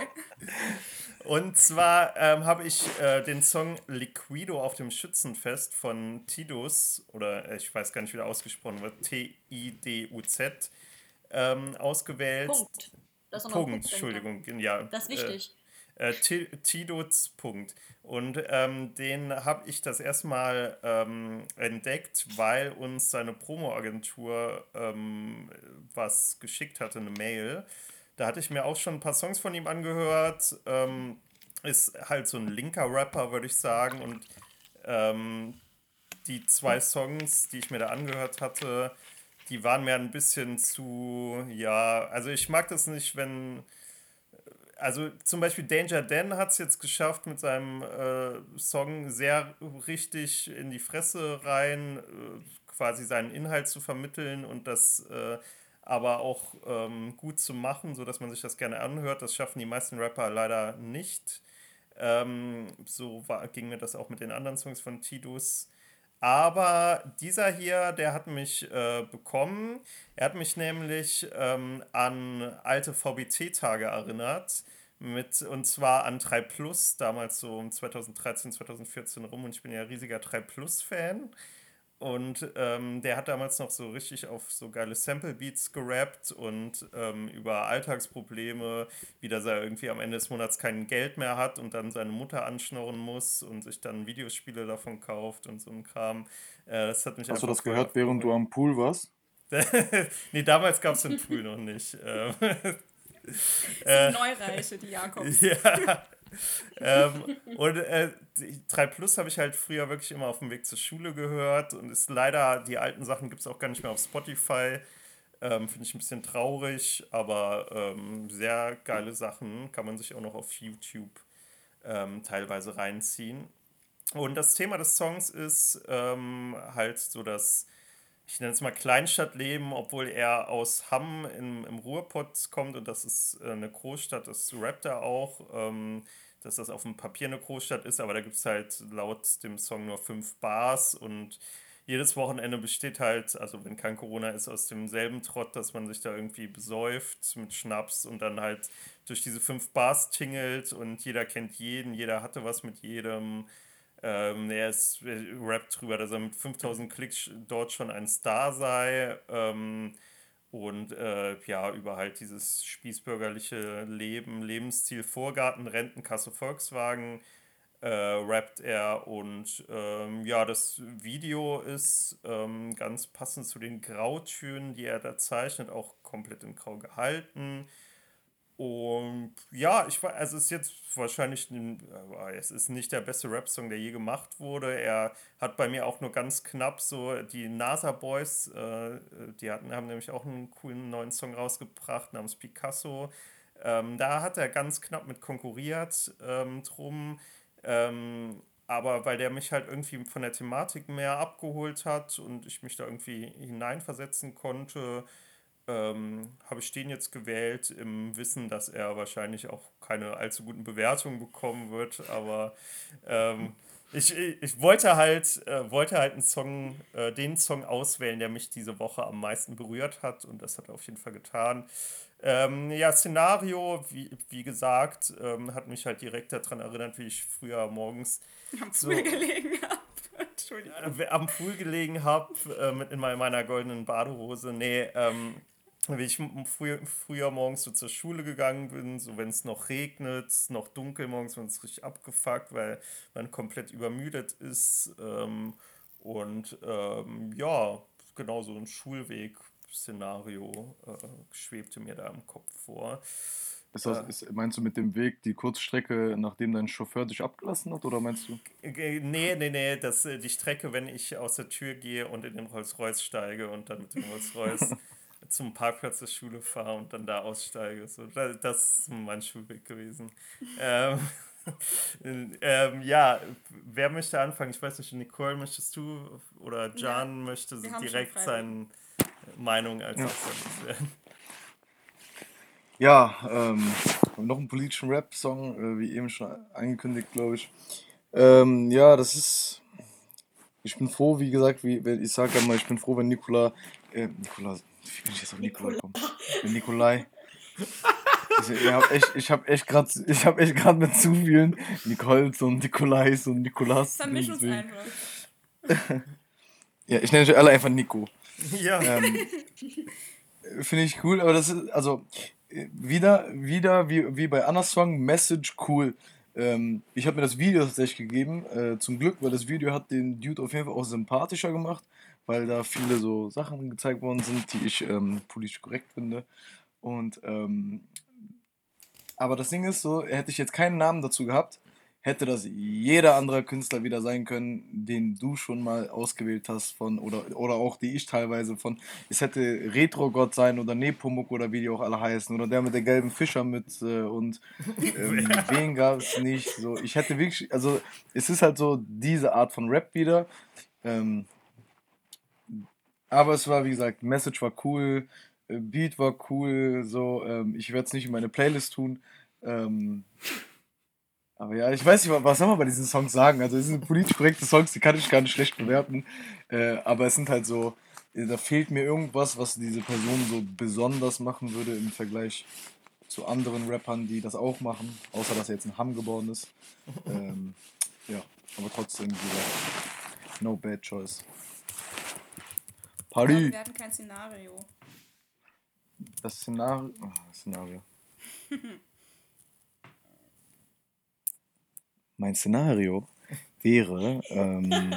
Und zwar ähm, habe ich äh, den Song Liquido auf dem Schützenfest von Tidus, oder äh, ich weiß gar nicht, wie der ausgesprochen wird, T-I-D-U-Z, ähm, ausgewählt. Punkt. Das Punkt, Punkt. Entschuldigung, ja. Das ist wichtig. Äh, äh, Ti- Tidus, Punkt. Und ähm, den habe ich das erstmal ähm, entdeckt, weil uns seine Promo-Agentur ähm, was geschickt hatte, eine Mail. Da hatte ich mir auch schon ein paar Songs von ihm angehört. Ähm, ist halt so ein linker Rapper, würde ich sagen. Und ähm, die zwei Songs, die ich mir da angehört hatte, die waren mir ein bisschen zu, ja, also ich mag das nicht, wenn, also zum Beispiel Danger Dan hat es jetzt geschafft, mit seinem äh, Song sehr richtig in die Fresse rein, äh, quasi seinen Inhalt zu vermitteln und das äh, aber auch ähm, gut zu machen, sodass man sich das gerne anhört. Das schaffen die meisten Rapper leider nicht. Ähm, so war, ging mir das auch mit den anderen Songs von Tidus. Aber dieser hier, der hat mich äh, bekommen. Er hat mich nämlich ähm, an alte VBT-Tage erinnert. Mit, und zwar an 3 Plus, damals so um 2013, 2014 rum. Und ich bin ja riesiger 3 Plus-Fan. Und ähm, der hat damals noch so richtig auf so geile Sample-Beats gerappt und ähm, über Alltagsprobleme, wie dass er irgendwie am Ende des Monats kein Geld mehr hat und dann seine Mutter anschnorren muss und sich dann Videospiele davon kauft und so ein Kram. Äh, das hat mich Hast du das gehört, während du am Pool warst? nee, damals gab es den Pool noch nicht. Ähm, das sind Neureiche, die Jakobs. ja. Ähm, und äh, die 3 Plus habe ich halt früher wirklich immer auf dem Weg zur Schule gehört und ist leider, die alten Sachen gibt es auch gar nicht mehr auf Spotify. Ähm, Finde ich ein bisschen traurig, aber ähm, sehr geile Sachen kann man sich auch noch auf YouTube ähm, teilweise reinziehen. Und das Thema des Songs ist ähm, halt so das, ich nenne es mal Kleinstadtleben, obwohl er aus Hamm im, im Ruhrpott kommt und das ist äh, eine Großstadt, das rappt er auch, ähm, dass das auf dem Papier eine Großstadt ist, aber da gibt es halt laut dem Song nur fünf Bars und jedes Wochenende besteht halt, also wenn kein Corona ist, aus demselben Trott, dass man sich da irgendwie besäuft mit Schnaps und dann halt durch diese fünf Bars tingelt und jeder kennt jeden, jeder hatte was mit jedem. Ähm, er ist er rappt drüber, dass er mit 5000 Klicks dort schon ein Star sei. Ähm, und äh, ja, über halt dieses spießbürgerliche Leben, Lebensstil, Vorgarten, Rentenkasse, Volkswagen. äh, rappt er und ähm, ja, das Video ist ähm, ganz passend zu den Grautönen, die er da zeichnet, auch komplett in Grau gehalten. Und ja, ich war, also es ist jetzt wahrscheinlich, ein, es ist nicht der beste Rap-Song, der je gemacht wurde. Er hat bei mir auch nur ganz knapp so die NASA Boys, äh, die hatten, haben nämlich auch einen coolen neuen Song rausgebracht namens Picasso. Ähm, da hat er ganz knapp mit konkurriert ähm, drum. Ähm, aber weil der mich halt irgendwie von der Thematik mehr abgeholt hat und ich mich da irgendwie hineinversetzen konnte, ähm, habe ich den jetzt gewählt im Wissen, dass er wahrscheinlich auch keine allzu guten Bewertungen bekommen wird. Aber ähm, ich, ich wollte halt, äh, wollte halt einen Song, äh, den Song auswählen, der mich diese Woche am meisten berührt hat und das hat er auf jeden Fall getan. Ähm, ja, Szenario, wie, wie gesagt, ähm, hat mich halt direkt daran erinnert, wie ich früher morgens am so, gelegen habe. Entschuldigung. Am Pool gelegen habe, äh, in meiner goldenen Badehose. Nee, ähm, wie ich früher, früher morgens so zur Schule gegangen bin, so wenn es noch regnet, noch dunkel morgens, wenn es richtig abgefuckt, weil man komplett übermüdet ist. Ähm, und ähm, ja, genau so ein Schulweg-Szenario äh, schwebte mir da im Kopf vor. Ist das, ist, meinst du mit dem Weg die Kurzstrecke, nachdem dein Chauffeur dich abgelassen hat, oder meinst du? Nee, nee, nee, das, die Strecke, wenn ich aus der Tür gehe und in den Rolls-Royce steige und dann mit dem Rolls-Royce zum Parkplatz der Schule fahre und dann da aussteige. So, das ist mein Schulweg gewesen. ähm, ähm, ja, wer möchte anfangen? Ich weiß nicht, Nicole, möchtest du oder Jan ja, möchte direkt seine Meinung als ja. werden? Ja, ähm, noch einen politischen Rap-Song, äh, wie eben schon angekündigt, glaube ich. Ähm, ja, das ist. Ich bin froh, wie gesagt, wie ich sage ja mal, ich bin froh, wenn Nikola, äh, Nikola, wie bin ich jetzt auf Nikola gekommen? Nikolai. Ich, habe echt, ich habe echt gerade, ich habe echt gerade mit zu vielen Nicoles und Nikolais und Nikolas. Vermisch uns einfach. ja, ich nenne euch alle einfach Nico. Ja. Ähm, Finde ich cool, aber das ist, also, wieder, wieder wie, wie bei Annas Song, Message cool. Ähm, ich habe mir das Video tatsächlich gegeben, äh, zum Glück, weil das Video hat den Dude auf jeden Fall auch sympathischer gemacht weil da viele so Sachen gezeigt worden sind, die ich ähm, politisch korrekt finde. Und ähm, aber das Ding ist so, hätte ich jetzt keinen Namen dazu gehabt, hätte das jeder andere Künstler wieder sein können, den du schon mal ausgewählt hast von oder oder auch die ich teilweise von. Es hätte Retro Gott sein oder Nepomuk oder wie die auch alle heißen oder der mit der gelben Fischermütze und ähm, wen gab es nicht. So, ich hätte wirklich, also es ist halt so diese Art von Rap wieder. Ähm, aber es war, wie gesagt, Message war cool, äh, Beat war cool, so, ähm, ich werde es nicht in meine Playlist tun. Ähm, aber ja, ich weiß nicht, was soll man bei diesen Songs sagen? Also, es sind politisch korrekte Songs, die kann ich gar nicht schlecht bewerten. Äh, aber es sind halt so, äh, da fehlt mir irgendwas, was diese Person so besonders machen würde im Vergleich zu anderen Rappern, die das auch machen. Außer, dass er jetzt ein Hamm geboren ist. Ähm, ja, aber trotzdem, no bad choice. Party. Wir hatten kein Szenario. Das Szenario. Oh, Szenario. mein Szenario wäre. Ähm,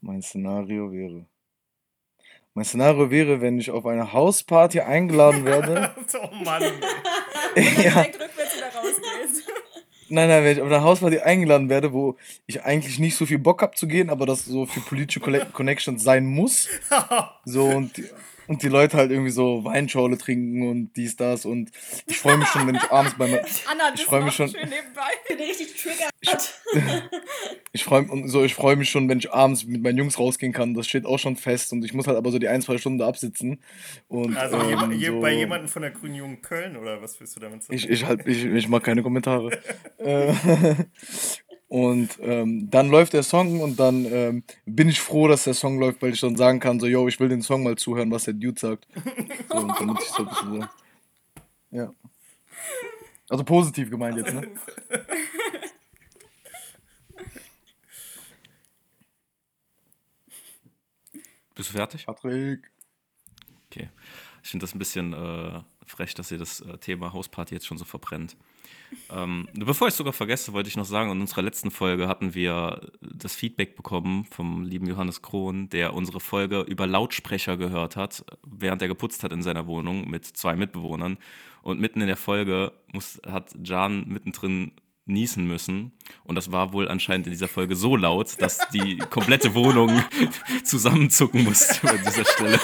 mein Szenario wäre. Mein Szenario wäre, wenn ich auf eine Hausparty eingeladen werde. oh Mann. ja. Nein, nein, wenn ich auf eine Hausparty eingeladen werde, wo ich eigentlich nicht so viel Bock habe zu gehen, aber das so für politische Connections sein muss. So und und die Leute halt irgendwie so Weinschorle trinken und dies, das und ich freue mich schon, wenn ich abends bei meinem. Anna, ich freue mich schon. Schön nebenbei. Ich bin richtig triggert. Ich, freue so, ich freue mich schon, wenn ich abends mit meinen Jungs rausgehen kann. Das steht auch schon fest und ich muss halt aber so die ein, zwei Stunden da absitzen. Und, also ähm, je, so, bei jemandem von der Grünen Jungen Köln oder was willst du damit sagen? Ich, ich, halt, ich, ich mag keine Kommentare. Und ähm, dann läuft der Song und dann ähm, bin ich froh, dass der Song läuft, weil ich dann sagen kann, so, yo, ich will den Song mal zuhören, was der Dude sagt. So, und damit ich so ein bisschen so. Ja. Also positiv gemeint jetzt, ne? Bist du fertig? Patrick. Okay. Ich finde das ein bisschen äh, frech, dass ihr das äh, Thema Hausparty jetzt schon so verbrennt. Ähm, bevor ich es sogar vergesse, wollte ich noch sagen, in unserer letzten Folge hatten wir das Feedback bekommen vom lieben Johannes Krohn, der unsere Folge über Lautsprecher gehört hat, während er geputzt hat in seiner Wohnung mit zwei Mitbewohnern. Und mitten in der Folge muss, hat Jan mittendrin niesen müssen. Und das war wohl anscheinend in dieser Folge so laut, dass die komplette Wohnung zusammenzucken musste an dieser Stelle.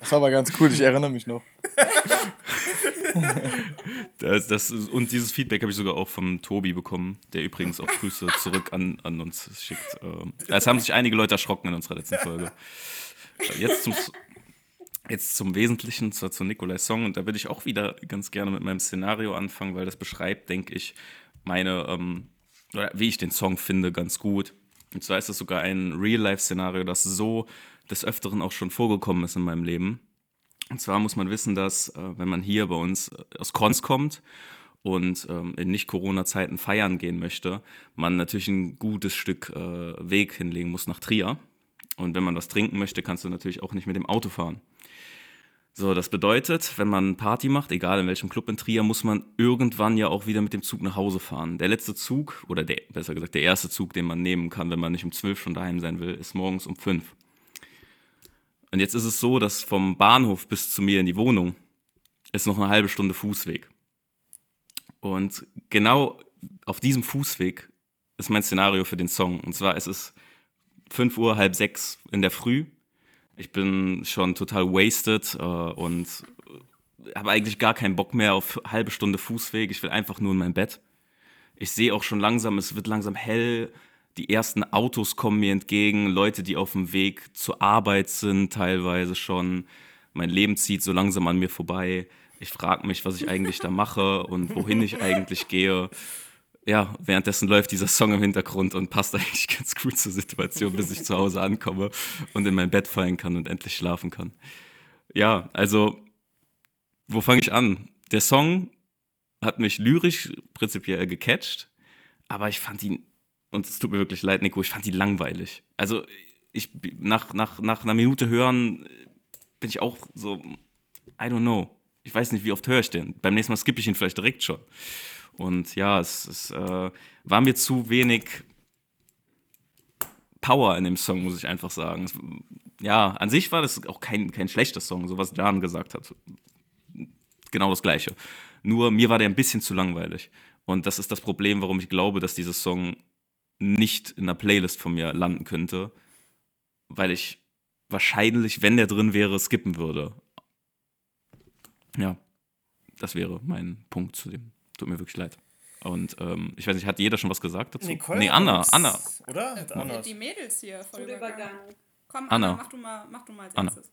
Das war aber ganz cool, ich erinnere mich noch. Das, das, und dieses Feedback habe ich sogar auch vom Tobi bekommen, der übrigens auch Grüße zurück an, an uns schickt. Ähm, Es haben sich einige Leute erschrocken in unserer letzten Folge. Äh, Jetzt zum, jetzt zum Wesentlichen, zur, zur Nikolai Song. Und da würde ich auch wieder ganz gerne mit meinem Szenario anfangen, weil das beschreibt, denke ich, meine, ähm, wie ich den Song finde, ganz gut. Und zwar ist es sogar ein Real-Life-Szenario, das so des Öfteren auch schon vorgekommen ist in meinem Leben. Und zwar muss man wissen, dass äh, wenn man hier bei uns äh, aus Konz kommt und ähm, in Nicht-Corona-Zeiten feiern gehen möchte, man natürlich ein gutes Stück äh, Weg hinlegen muss nach Trier. Und wenn man was trinken möchte, kannst du natürlich auch nicht mit dem Auto fahren. So, das bedeutet, wenn man Party macht, egal in welchem Club in Trier, muss man irgendwann ja auch wieder mit dem Zug nach Hause fahren. Der letzte Zug, oder der, besser gesagt, der erste Zug, den man nehmen kann, wenn man nicht um 12 schon daheim sein will, ist morgens um 5. Und jetzt ist es so, dass vom Bahnhof bis zu mir in die Wohnung ist noch eine halbe Stunde Fußweg. Und genau auf diesem Fußweg ist mein Szenario für den Song. Und zwar ist es 5 Uhr, halb sechs in der Früh. Ich bin schon total wasted äh, und habe eigentlich gar keinen Bock mehr auf halbe Stunde Fußweg. Ich will einfach nur in mein Bett. Ich sehe auch schon langsam, es wird langsam hell. Die ersten Autos kommen mir entgegen, Leute, die auf dem Weg zur Arbeit sind, teilweise schon. Mein Leben zieht so langsam an mir vorbei. Ich frage mich, was ich eigentlich da mache und wohin ich eigentlich gehe. Ja, währenddessen läuft dieser Song im Hintergrund und passt eigentlich ganz gut zur Situation, bis ich zu Hause ankomme und in mein Bett fallen kann und endlich schlafen kann. Ja, also, wo fange ich an? Der Song hat mich lyrisch prinzipiell gecatcht, aber ich fand ihn, und es tut mir wirklich leid, Nico, ich fand ihn langweilig. Also, ich, nach, nach, nach einer Minute hören bin ich auch so, I don't know. Ich weiß nicht, wie oft höre ich den. Beim nächsten Mal skippe ich ihn vielleicht direkt schon. Und ja, es, es äh, war mir zu wenig Power in dem Song, muss ich einfach sagen. Es, ja, an sich war das auch kein, kein schlechter Song, so was Jan gesagt hat. Genau das Gleiche. Nur mir war der ein bisschen zu langweilig. Und das ist das Problem, warum ich glaube, dass dieser Song nicht in einer Playlist von mir landen könnte, weil ich wahrscheinlich, wenn der drin wäre, skippen würde. Ja, das wäre mein Punkt zu dem. Tut mir wirklich leid. Und ähm, ich weiß nicht, hat jeder schon was gesagt dazu? Nicole nee, Anna, Anna. Oder? Hat Anna. Die Mädels hier voll übergangen. Übergang. Komm, Anna. Anna, mach du mal, mach du mal als Anna. erstes.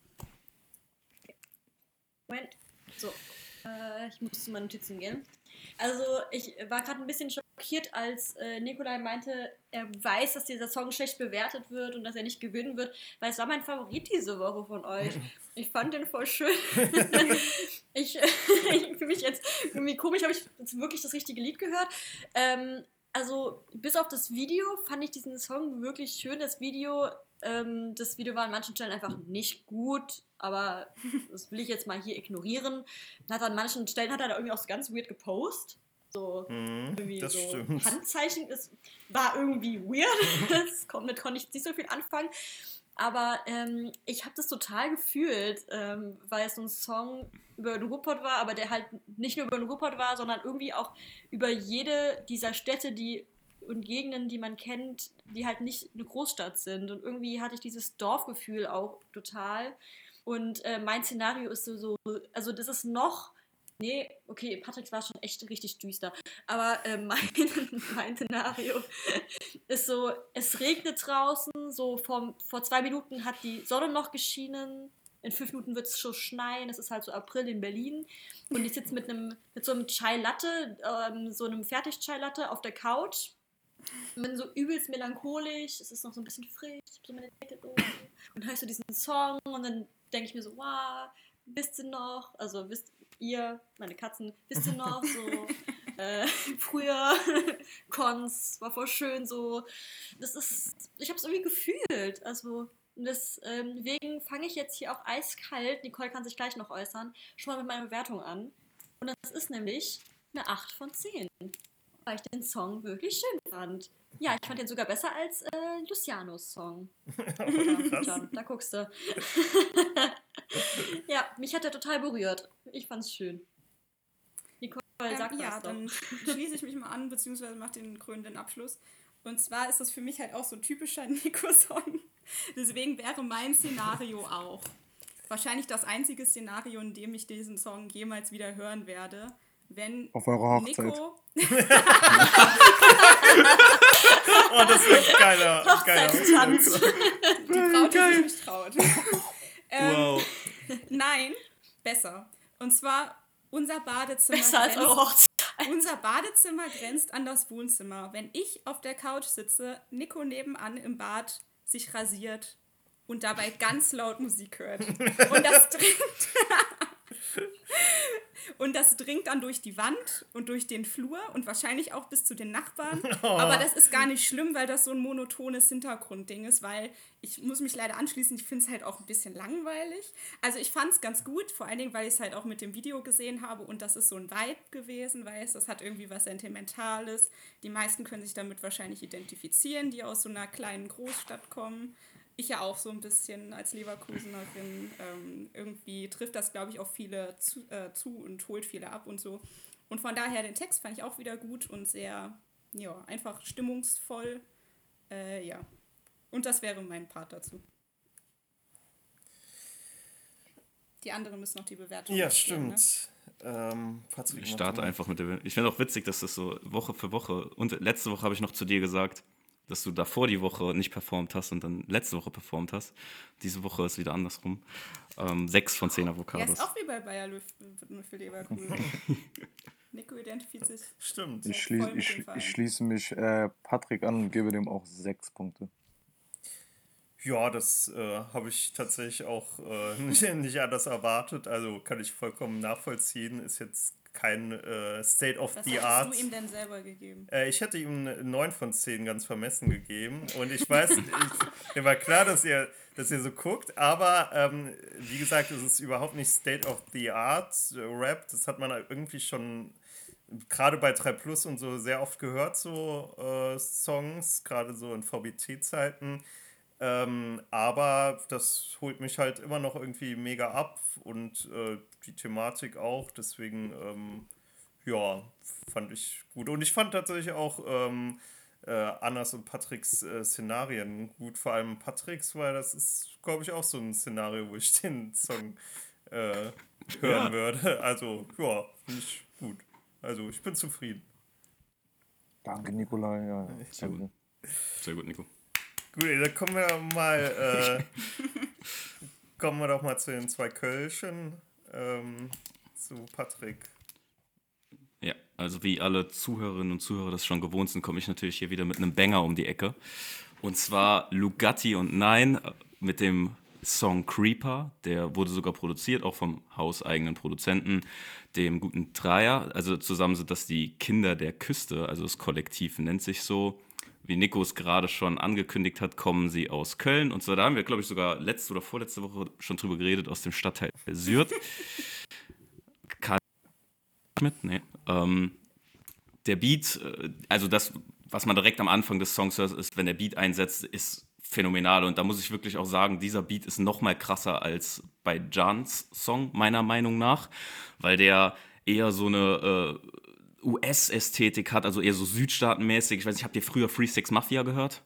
Moment. So. Äh, ich muss zu meinen Notizen gehen. Also, ich war gerade ein bisschen schockiert, als äh, Nikolai meinte, er weiß, dass dieser Song schlecht bewertet wird und dass er nicht gewinnen wird, weil es war mein Favorit diese Woche von euch. Ich fand den voll schön. ich ich fühle mich jetzt irgendwie komisch, habe ich jetzt wirklich das richtige Lied gehört. Ähm, also, bis auf das Video fand ich diesen Song wirklich schön. Das Video, ähm, das Video war an manchen Stellen einfach nicht gut, aber das will ich jetzt mal hier ignorieren. Hat an manchen Stellen hat er da irgendwie auch so ganz weird gepostet. So Mhm, irgendwie das so stimmt. Handzeichen. Das war irgendwie weird. das, damit konnte ich nicht so viel anfangen. Aber ähm, ich habe das total gefühlt, ähm, weil es so ein Song über den Ruhrpott war, aber der halt nicht nur über den Ruhrpott war, sondern irgendwie auch über jede dieser Städte, die und Gegenden, die man kennt, die halt nicht eine Großstadt sind. Und irgendwie hatte ich dieses Dorfgefühl auch total. Und äh, mein Szenario ist so, so, also das ist noch, nee, okay, Patricks war schon echt richtig düster. Aber äh, mein, mein Szenario ist so, es regnet draußen, so vor, vor zwei Minuten hat die Sonne noch geschienen, in fünf Minuten wird es schon schneien, es ist halt so April in Berlin und ich sitze mit einem, mit so einem Chai Latte, ähm, so einem Fertig-Chai Latte auf der Couch, bin so übelst melancholisch, es ist noch so ein bisschen frisch, ich hab so meine Decke oben und hörst du diesen Song und dann denke ich mir so, wow, wisst ihr noch, also wisst ihr, meine Katzen, wisst ihr noch, so äh, früher Cons, war voll schön so. Das ist, ich habe es irgendwie gefühlt. Also Und deswegen fange ich jetzt hier auch eiskalt, Nicole kann sich gleich noch äußern, schon mal mit meiner Bewertung an. Und das ist nämlich eine 8 von 10. Weil ich den Song wirklich schön fand. Ja, ich fand den sogar besser als äh, Lucianos Song. Ja, John, da guckst du. ja, mich hat er total berührt. Ich fand's schön. Nicole, sag Ähm, ja, was doch. dann schließe ich mich mal an, beziehungsweise mache den krönenden Abschluss. Und zwar ist das für mich halt auch so ein typischer Nico-Song. Deswegen wäre mein Szenario auch. Wahrscheinlich das einzige Szenario, in dem ich diesen Song jemals wieder hören werde. Wenn Auf eurer Hochzeit. Nico. Oh, das wird geiler, Hochzeitstanz. Die Braut, die sich nicht traut. ähm, Wow. Nein, besser. Und zwar unser Badezimmer. Besser als eure Hochzeit. Unser Badezimmer grenzt an das Wohnzimmer. Wenn ich auf der Couch sitze, Nico nebenan im Bad sich rasiert und dabei ganz laut Musik hört. Und das dringt. Und das dringt dann durch die Wand und durch den Flur und wahrscheinlich auch bis zu den Nachbarn. Aber das ist gar nicht schlimm, weil das so ein monotones Hintergrundding ist, weil ich muss mich leider anschließen, ich finde es halt auch ein bisschen langweilig. Also ich fand es ganz gut, vor allen Dingen, weil ich es halt auch mit dem Video gesehen habe und das ist so ein Vibe gewesen, weißt das hat irgendwie was Sentimentales. Die meisten können sich damit wahrscheinlich identifizieren, die aus so einer kleinen Großstadt kommen. Ich ja auch so ein bisschen als Leverkusenerin. Ähm, irgendwie trifft das, glaube ich, auch viele zu, äh, zu und holt viele ab und so. Und von daher den Text fand ich auch wieder gut und sehr, ja, einfach stimmungsvoll. Äh, ja. Und das wäre mein Part dazu. Die anderen müssen noch die Bewertung Ja, ne? stimmt. Ähm, Patrick, Ich starte einfach mit der. Ich finde auch witzig, dass das so Woche für Woche. Und letzte Woche habe ich noch zu dir gesagt, dass du davor die Woche nicht performt hast und dann letzte Woche performt hast. Diese Woche ist wieder andersrum. Ähm, sechs von zehn Ja, Avocados. ist auch wie bei Bayer für Leverkusen. Nico identifiziert sich. Stimmt. Ich, schließ, ich, ich schließe mich äh, Patrick an und gebe dem auch sechs Punkte. Ja, das äh, habe ich tatsächlich auch äh, nicht, nicht anders erwartet. Also kann ich vollkommen nachvollziehen. Ist jetzt kein äh, State of Was the hast Art. du ihm denn selber gegeben? Äh, ich hätte ihm eine 9 von 10 ganz vermessen gegeben. Und ich weiß, ich, mir war klar, dass ihr, dass ihr so guckt, aber ähm, wie gesagt, es ist überhaupt nicht State of the Art äh, Rap. Das hat man irgendwie schon gerade bei 3 Plus und so sehr oft gehört, so äh, Songs, gerade so in VBT-Zeiten. Ähm, aber das holt mich halt immer noch irgendwie mega ab und äh, die Thematik auch. Deswegen, ähm, ja, fand ich gut. Und ich fand tatsächlich auch ähm, äh, Annas und Patricks äh, Szenarien gut. Vor allem Patricks, weil das ist, glaube ich, auch so ein Szenario, wo ich den Song äh, hören Ja. würde. Also, ja, finde ich gut. Also, ich bin zufrieden. Danke, Nikolai. Ja, Sehr gut. Sehr gut, Nico. Gut, dann kommen wir mal, äh, kommen wir doch mal zu den zwei Kölschen. Ähm, zu Patrick. Ja, also wie alle Zuhörerinnen und Zuhörer das schon gewohnt sind, komme ich natürlich hier wieder mit einem Banger um die Ecke. Und zwar Lugatti und Nein äh, mit dem Song Creeper. Der wurde sogar produziert, auch vom hauseigenen Produzenten, dem guten Dreier. Also zusammen sind das die Kinder der Küste, also das Kollektiv nennt sich so. Wie Nico es gerade schon angekündigt hat, kommen sie aus Köln. Und zwar da haben wir, glaube ich, sogar letzte oder vorletzte Woche schon drüber geredet, aus dem Stadtteil Sürth. Karl Schmidt, nee. Ähm, der Beat, äh, also das, was man direkt am Anfang des Songs hört, ist, wenn der Beat einsetzt, ist phänomenal. Und da muss ich wirklich auch sagen, dieser Beat ist noch mal krasser als bei Jans Song, meiner Meinung nach, weil der eher so eine äh, US-Ästhetik hat, also eher so südstaatenmäßig. Ich weiß nicht, habt ihr früher Free Six Mafia gehört?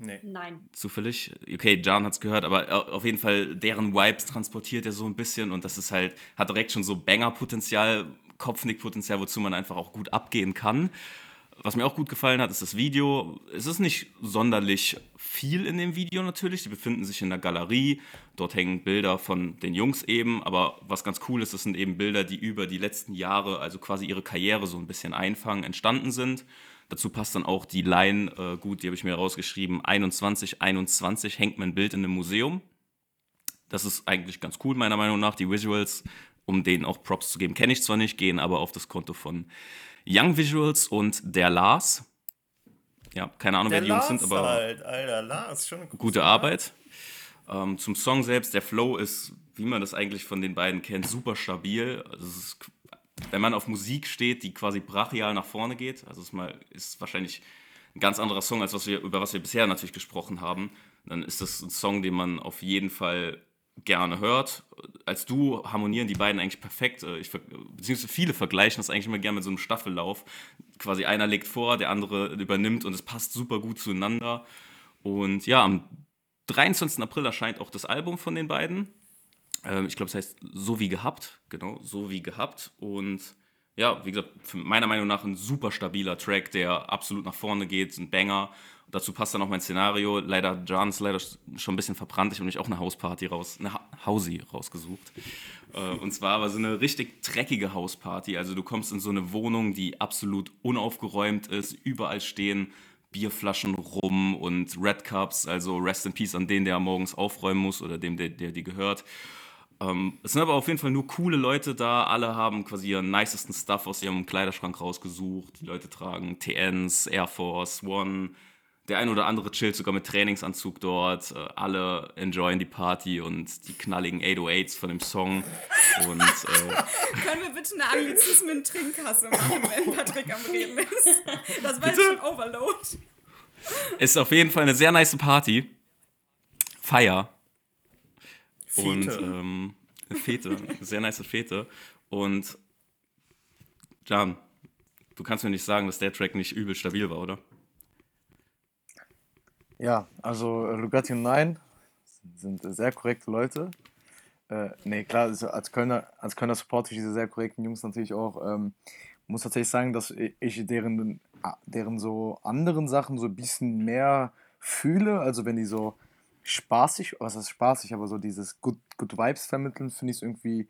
Nee. Nein. zufällig. Okay, Jan hat's gehört, aber au- auf jeden Fall deren Vibes transportiert er so ein bisschen und das ist halt, hat direkt schon so Banger-Potenzial, Kopfnick-Potenzial, wozu man einfach auch gut abgehen kann. Was mir auch gut gefallen hat, ist das Video. Es ist nicht sonderlich viel in dem Video natürlich. Die befinden sich in der Galerie. Dort hängen Bilder von den Jungs eben. Aber was ganz cool ist, das sind eben Bilder, die über die letzten Jahre, also quasi ihre Karriere so ein bisschen einfangen, entstanden sind. Dazu passt dann auch die Line äh, gut, die habe ich mir rausgeschrieben. 21, 21 hängt mein Bild in einem Museum. Das ist eigentlich ganz cool, meiner Meinung nach. Die Visuals, um denen auch Props zu geben, kenne ich zwar nicht, gehen aber auf das Konto von Young Visuals und der Lars. Ja, keine Ahnung, Der wer die Jungs sind, aber halt, Alter, Lars, schon gute Arbeit. Ähm, zum Song selbst, der Flow ist, wie man das eigentlich von den beiden kennt, super stabil. Also ist, wenn man auf Musik steht, die quasi brachial nach vorne geht, also es mal, ist wahrscheinlich ein ganz anderer Song, als was wir, über was wir bisher natürlich gesprochen haben, dann ist das ein Song, den man auf jeden Fall gerne hört. Als Duo harmonieren die beiden eigentlich perfekt. Äh, ich, beziehungsweise viele vergleichen das eigentlich immer gerne mit so einem Staffellauf. Quasi einer legt vor, der andere übernimmt und es passt super gut zueinander. Und ja, am 23. April erscheint auch das Album von den beiden. Ähm, ich glaube, es heißt So wie gehabt. Genau, So wie gehabt. Und ja, wie gesagt, meiner Meinung nach ein super stabiler Track, der absolut nach vorne geht, ein Banger. Dazu passt dann auch mein Szenario. Leider, John ist leider schon ein bisschen verbrannt. Ich habe nämlich auch eine Hausparty raus, eine ha Hausi rausgesucht. Äh, und zwar aber so eine richtig dreckige Hausparty. Also du kommst in so eine Wohnung, die absolut unaufgeräumt ist. Überall stehen Bierflaschen rum und Red Cups, also Rest in Peace an den, der morgens aufräumen muss oder dem, der, der die gehört. Ähm, es sind aber auf jeden Fall nur coole Leute da. Alle haben quasi ihren nicesten Stuff aus ihrem Kleiderschrank rausgesucht. Die Leute tragen TNs, Air Force, One, der ein oder andere chillt sogar mit Trainingsanzug dort. Äh, alle enjoyen die Party und die knalligen 808s von dem Song. Und, äh, Können wir bitte eine Anglizismen-Trinkkasse machen, wenn Patrick am Reden ist? Das war jetzt schon Overload. Ist auf jeden Fall eine sehr nice Party. Feier. Fete. Und ähm, Fete. Sehr nice Fete. Und Jan, du kannst mir nicht sagen, dass der Track nicht übel stabil war, oder? Ja, also äh, Lugatti und Nein sind sehr korrekte Leute. Äh, nee, klar, also als Kölner, als Kölner supporte ich diese sehr korrekten Jungs natürlich auch. Ähm, muss tatsächlich sagen, dass ich deren, deren so anderen Sachen so ein bisschen mehr fühle. Also wenn die so spaßig, was heißt spaßig, aber so dieses Good, Good Vibes vermitteln, finde ich irgendwie,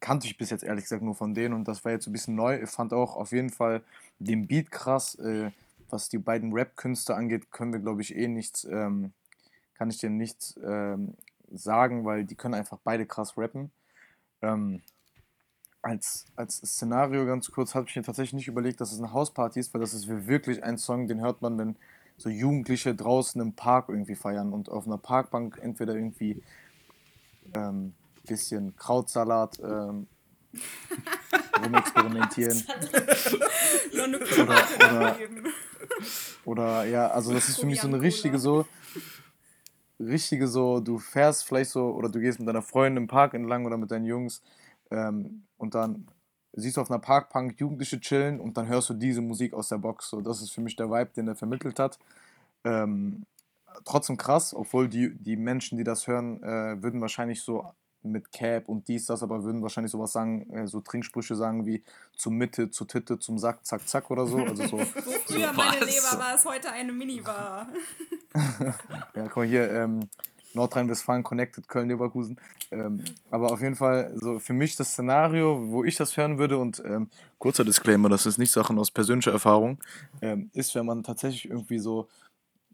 kannte ich bis jetzt ehrlich gesagt nur von denen und das war jetzt so ein bisschen neu. Ich fand auch auf jeden Fall den Beat krass. Äh, was die beiden Rap-Künste angeht, können wir, glaube ich, eh nichts, ähm, kann ich dir nichts ähm, sagen, weil die können einfach beide krass rappen. Ähm, als, als Szenario ganz kurz habe ich mir tatsächlich nicht überlegt, dass es eine Hausparty ist, weil das ist wirklich ein Song, den hört man, wenn so Jugendliche draußen im Park irgendwie feiern und auf einer Parkbank entweder irgendwie ein ähm, bisschen Krautsalat ähm, rumexperimentieren. oder, oder, oder ja, also das ist für mich so eine richtige so, richtige so, du fährst vielleicht so oder du gehst mit deiner Freundin im Park entlang oder mit deinen Jungs ähm, und dann siehst du auf einer Parkbank Jugendliche chillen und dann hörst du diese Musik aus der Box. So, das ist für mich der Vibe, den er vermittelt hat. Ähm, trotzdem krass, obwohl die, die Menschen, die das hören, äh, würden wahrscheinlich so mit Cap und dies, das, aber würden wahrscheinlich sowas sagen, äh, so Trinksprüche sagen wie zum Mitte, zur Titte, zum Sack, zack, zack oder so. Also so, so früher so meine Leber war es heute eine Minibar. ja, guck mal hier, ähm, Nordrhein-Westfalen connected, Köln-Leverkusen. Ähm, aber auf jeden Fall, so für mich das Szenario, wo ich das hören würde und ähm, kurzer Disclaimer, das ist nicht Sachen aus persönlicher Erfahrung, ähm, ist, wenn man tatsächlich irgendwie so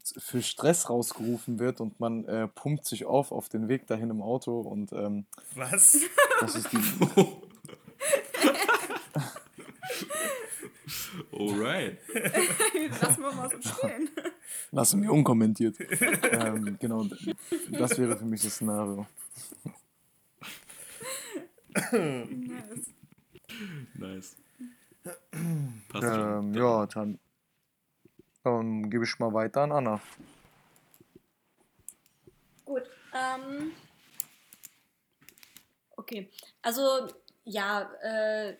für Stress rausgerufen wird und man äh, pumpt sich auf auf den Weg dahin im Auto und ähm, was? Das ist die. Alright. Lassen wir mal so stehen. Lassen wir unkommentiert. ähm, genau, das wäre für mich das Szenario. nice. Nice. Passt ähm, ja, dann dann gebe ich mal weiter an Anna. Gut. Ähm, okay. Also, ja, äh,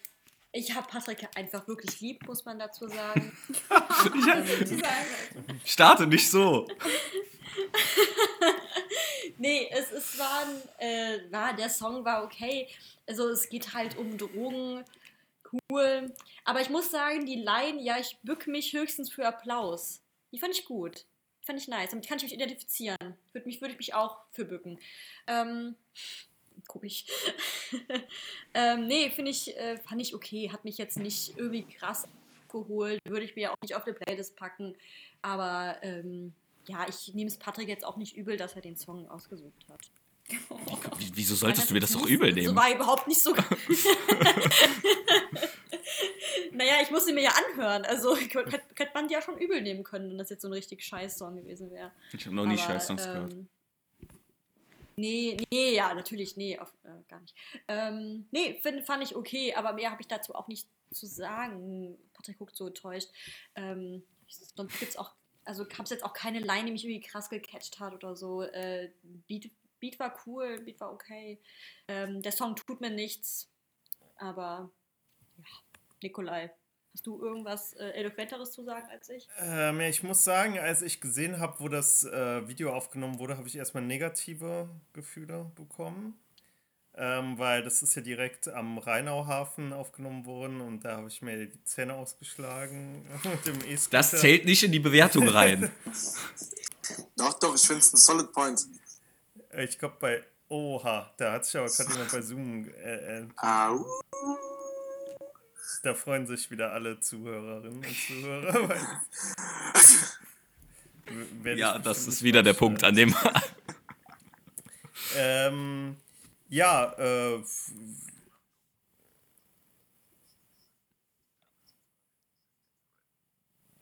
ich habe Patrick einfach wirklich lieb, muss man dazu sagen. ähm, Starte nicht so. nee, es, es war, äh, war, der Song war okay. Also es geht halt um Drogen, cool. Aber ich muss sagen, die Line, ja, ich bück mich höchstens für Applaus. Die fand ich gut. Die fand ich nice. Damit kann ich mich identifizieren. Würde mich, würde ich mich auch für bücken. Ähm, guck ich. ähm, nee, finde ich, äh, fand ich okay. Hat mich jetzt nicht irgendwie krass geholt. Würde ich mir auch nicht auf eine Playlist packen. Aber ähm, ja, ich nehme es Patrick jetzt auch nicht übel, dass er den Song ausgesucht hat. Wieso solltest du mir das doch übel nehmen? So war überhaupt nicht so. naja, ich musste mir ja anhören. Also könnte könnt man die ja schon übel nehmen können, wenn das jetzt so ein richtig scheiß Song gewesen wäre. Ich habe noch nie scheiß Songs ähm, gehört. Nee, nee, ja, natürlich, nee, auf, äh, gar nicht. Ähm, nee, find, fand ich okay, aber mehr habe ich dazu auch nicht zu sagen. Patrick guckt so enttäuscht. Ähm, sonst gibt es auch, also gab es jetzt auch keine Line, die mich irgendwie krass gecatcht hat oder so. Äh, Beat, Beat war cool, Beat war okay. Ähm, der Song tut mir nichts, aber ja, Nikolai, Hast du irgendwas äh, Eloquenteres zu sagen als ich? Ähm, ja, ich muss sagen, als ich gesehen habe, wo das äh, Video aufgenommen wurde, habe ich erstmal negative Gefühle bekommen. Ähm, weil das ist ja direkt am Rheinauhafen aufgenommen worden und da habe ich mir die Zähne ausgeschlagen mit dem e Das zählt nicht in die Bewertung rein. doch, doch, ich finde es ein Solid Point. Ich glaube bei Oha, da hat sich aber gerade jemand bei Zoom. Äh, äh, Au. Da freuen sich wieder alle Zuhörerinnen und Zuhörer. weil- Ja, das ist wieder der Punkt, an dem. Ähm, ja, äh,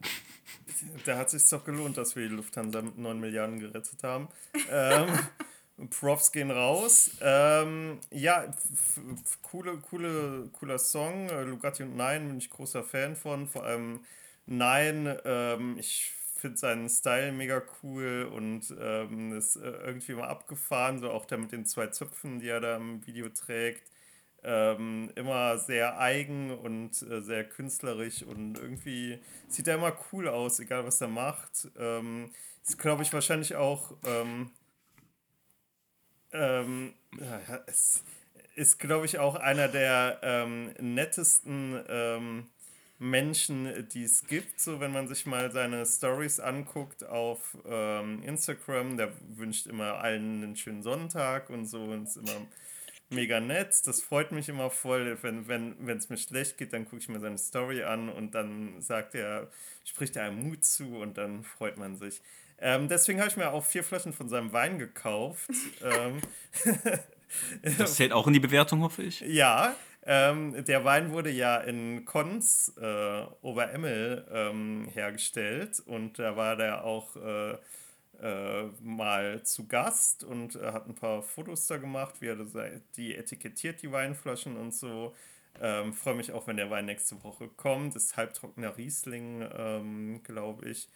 da hat sich doch gelohnt, dass wir die Lufthansa mit 9 Milliarden gerettet haben. Ähm, Profs gehen raus. Ähm, ja, coole, coole, cooler Song. Äh, Lugatti und Nein bin ich großer Fan von. Vor allem Nein, ähm, ich finde seinen Style mega cool und ähm, ist äh, irgendwie mal abgefahren. So auch der mit den zwei Zöpfen, die er da im Video trägt. Ähm, immer sehr eigen und äh, sehr künstlerisch und irgendwie sieht er immer cool aus, egal was er macht. Ähm, ist, glaube ich, wahrscheinlich auch ähm, ähm, ja, es ist, glaube ich, auch einer der ähm, nettesten ähm, Menschen, die es gibt. So, wenn man sich mal seine Stories anguckt auf ähm, Instagram, der wünscht immer allen einen schönen Sonntag und so und ist immer mega nett. Das freut mich immer voll. Wenn wenn wenn, es mir schlecht geht, dann gucke ich mir seine Story an und dann sagt er, spricht er einem Mut zu und dann freut man sich. Ähm, deswegen habe ich mir auch vier Flaschen von seinem Wein gekauft. ähm, Das zählt auch in die Bewertung, hoffe ich. ja, ähm, der Wein wurde ja in Konz äh, Oberemmel ähm, hergestellt und da war der auch äh, äh, mal zu Gast und hat ein paar Fotos da gemacht, wie er das, die etikettiert, die Weinflaschen und so. Ähm, Freue mich auch, wenn der Wein nächste Woche kommt. Das ist halbtrockener Riesling, ähm, glaube ich.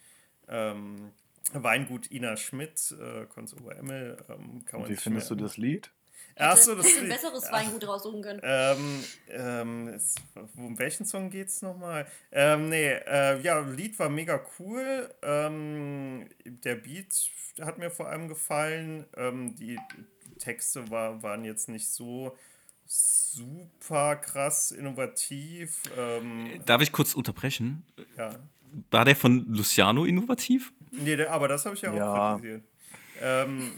Weingut Ina Schmidt, äh, Konz Oberemmel. Ähm, kann man Wie findest du merken. das Lied? Achso, das ein besseres Weingut raussuchen können. Ähm, ähm, es, um welchen Song geht's nochmal? Ähm, nee, äh, ja, Lied war mega cool. Ähm, der Beat hat mir vor allem gefallen. Ähm, die Texte war, waren jetzt nicht so super krass innovativ. Ähm, Darf ich kurz unterbrechen? ja. War der von Luciano innovativ? Nee, aber das habe ich ja auch Ja. kritisiert. Ähm,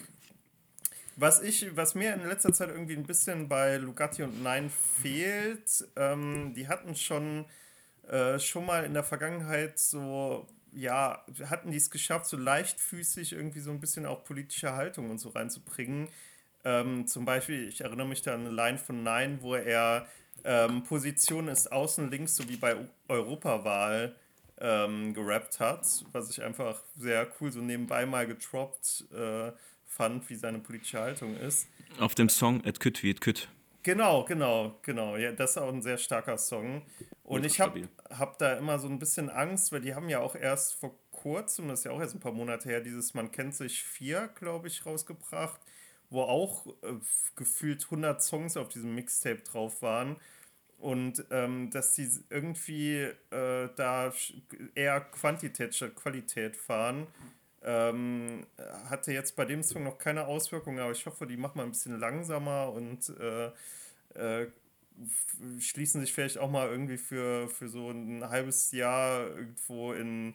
was, ich, was mir in letzter Zeit irgendwie ein bisschen bei Lugatti und Nein fehlt, ähm, die hatten schon, äh, schon mal in der Vergangenheit so, ja, hatten die es geschafft, so leichtfüßig irgendwie so ein bisschen auch politische Haltung und so reinzubringen. Ähm, zum Beispiel, ich erinnere mich da an eine Line von Nein, wo er ähm, Position ist außen links, so wie bei Eu- Europawahl ähm, gerappt hat, was ich einfach sehr cool so nebenbei mal getroppt äh, fand, wie seine politische Haltung ist. Auf dem Song Et Küt wie Et Küt. Genau, genau, genau. Ja, das ist auch ein sehr starker Song. Und ich habe hab da immer so ein bisschen Angst, weil die haben ja auch erst vor kurzem, das ist ja auch erst ein paar Monate her, dieses Man kennt sich vier, glaube ich, rausgebracht, wo auch äh, gefühlt 100 Songs auf diesem Mixtape drauf waren. Und ähm, dass die irgendwie äh, da eher Quantität statt Qualität fahren, ähm, hatte jetzt bei dem Song noch keine Auswirkungen, aber ich hoffe, die machen mal ein bisschen langsamer und äh, äh, schließen sich vielleicht auch mal irgendwie für, für so ein halbes Jahr irgendwo in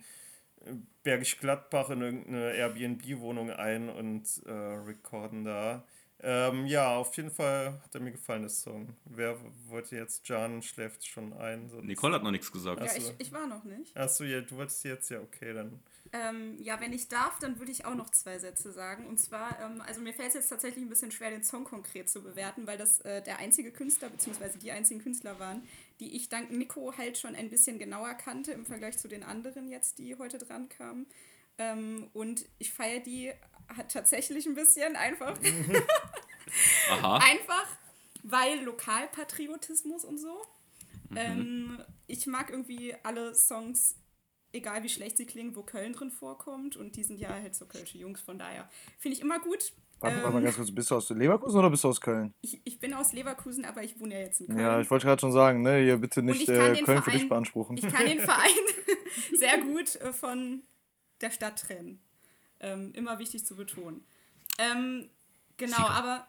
Bergisch Gladbach in irgendeine Airbnb-Wohnung ein und äh, recorden da. Ähm, ja, auf jeden Fall hat er mir gefallen, das Song. Wer wollte jetzt? Jan schläft schon ein. sonst- Nicole hat noch nichts gesagt. Ja, ich, ich war noch nicht. Achso, ja, du wolltest jetzt, ja, okay, dann. Ähm, ja, wenn ich darf, dann würde ich auch noch zwei Sätze sagen. Und zwar, ähm, also mir fällt es jetzt tatsächlich ein bisschen schwer, den Song konkret zu bewerten, weil das äh, der einzige Künstler, beziehungsweise die einzigen Künstler waren, die ich dank Nico halt schon ein bisschen genauer kannte im Vergleich zu den anderen jetzt, die heute dran kamen. Ähm, und ich feiere die hat tatsächlich ein bisschen einfach. Aha. einfach, weil Lokalpatriotismus und so. Ähm, ich mag irgendwie alle Songs, egal wie schlecht sie klingen, wo Köln drin vorkommt. Und die sind ja halt so kölsche Jungs, von daher finde ich immer gut. Warte, warte mal Ähm, ganz kurz, bist du aus Leverkusen oder bist du aus Köln? ich, ich bin aus Leverkusen, aber ich wohne ja jetzt in Köln. Ja, ich wollte gerade schon sagen, ne, hier bitte nicht ich kann äh, den Köln für dich Verein- beanspruchen. Ich kann den Verein sehr gut äh, von der Stadt trennen. Ähm, immer wichtig zu betonen. Ähm, genau, aber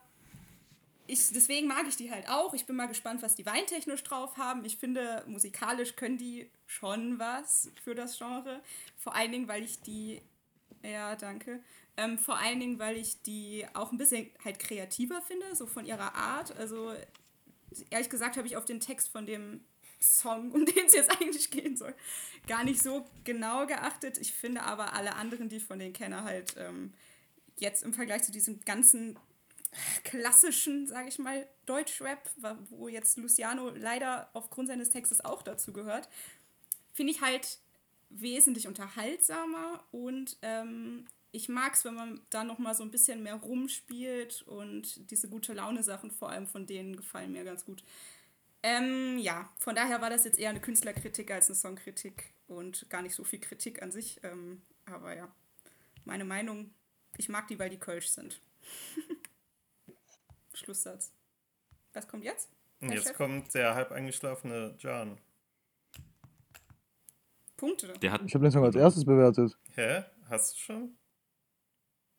ich, deswegen mag ich die halt auch. Ich bin mal gespannt, was die weintechnisch drauf haben. Ich finde, musikalisch können die schon was für das Genre. Vor allen Dingen, weil ich die, ja, danke. Ähm, vor allen Dingen, weil ich die auch ein bisschen halt kreativer finde, so von ihrer Art. Also ehrlich gesagt habe ich auf den Text von dem Song, um den es jetzt eigentlich gehen soll, gar nicht so genau geachtet. Ich finde aber alle anderen, die ich von denen kenne, halt ähm, jetzt im Vergleich zu diesem ganzen klassischen, sage ich mal, Deutschrap, wo jetzt Luciano leider aufgrund seines Textes auch dazu gehört, finde ich halt wesentlich unterhaltsamer und ähm, ich mag es, wenn man da noch mal so ein bisschen mehr rumspielt und diese gute Laune Sachen vor allem von denen gefallen mir ganz gut. Ähm, ja, von daher war das jetzt eher eine Künstlerkritik als eine Songkritik und gar nicht so viel Kritik an sich. Ähm, aber ja, meine Meinung, ich mag die, weil die Kölsch sind. Schlusssatz. Was kommt jetzt? Herr jetzt Chef? kommt der halb eingeschlafene Jan. Punkte. Der hat Ich habe den Song als erstes bewertet. Hä? Hast du schon?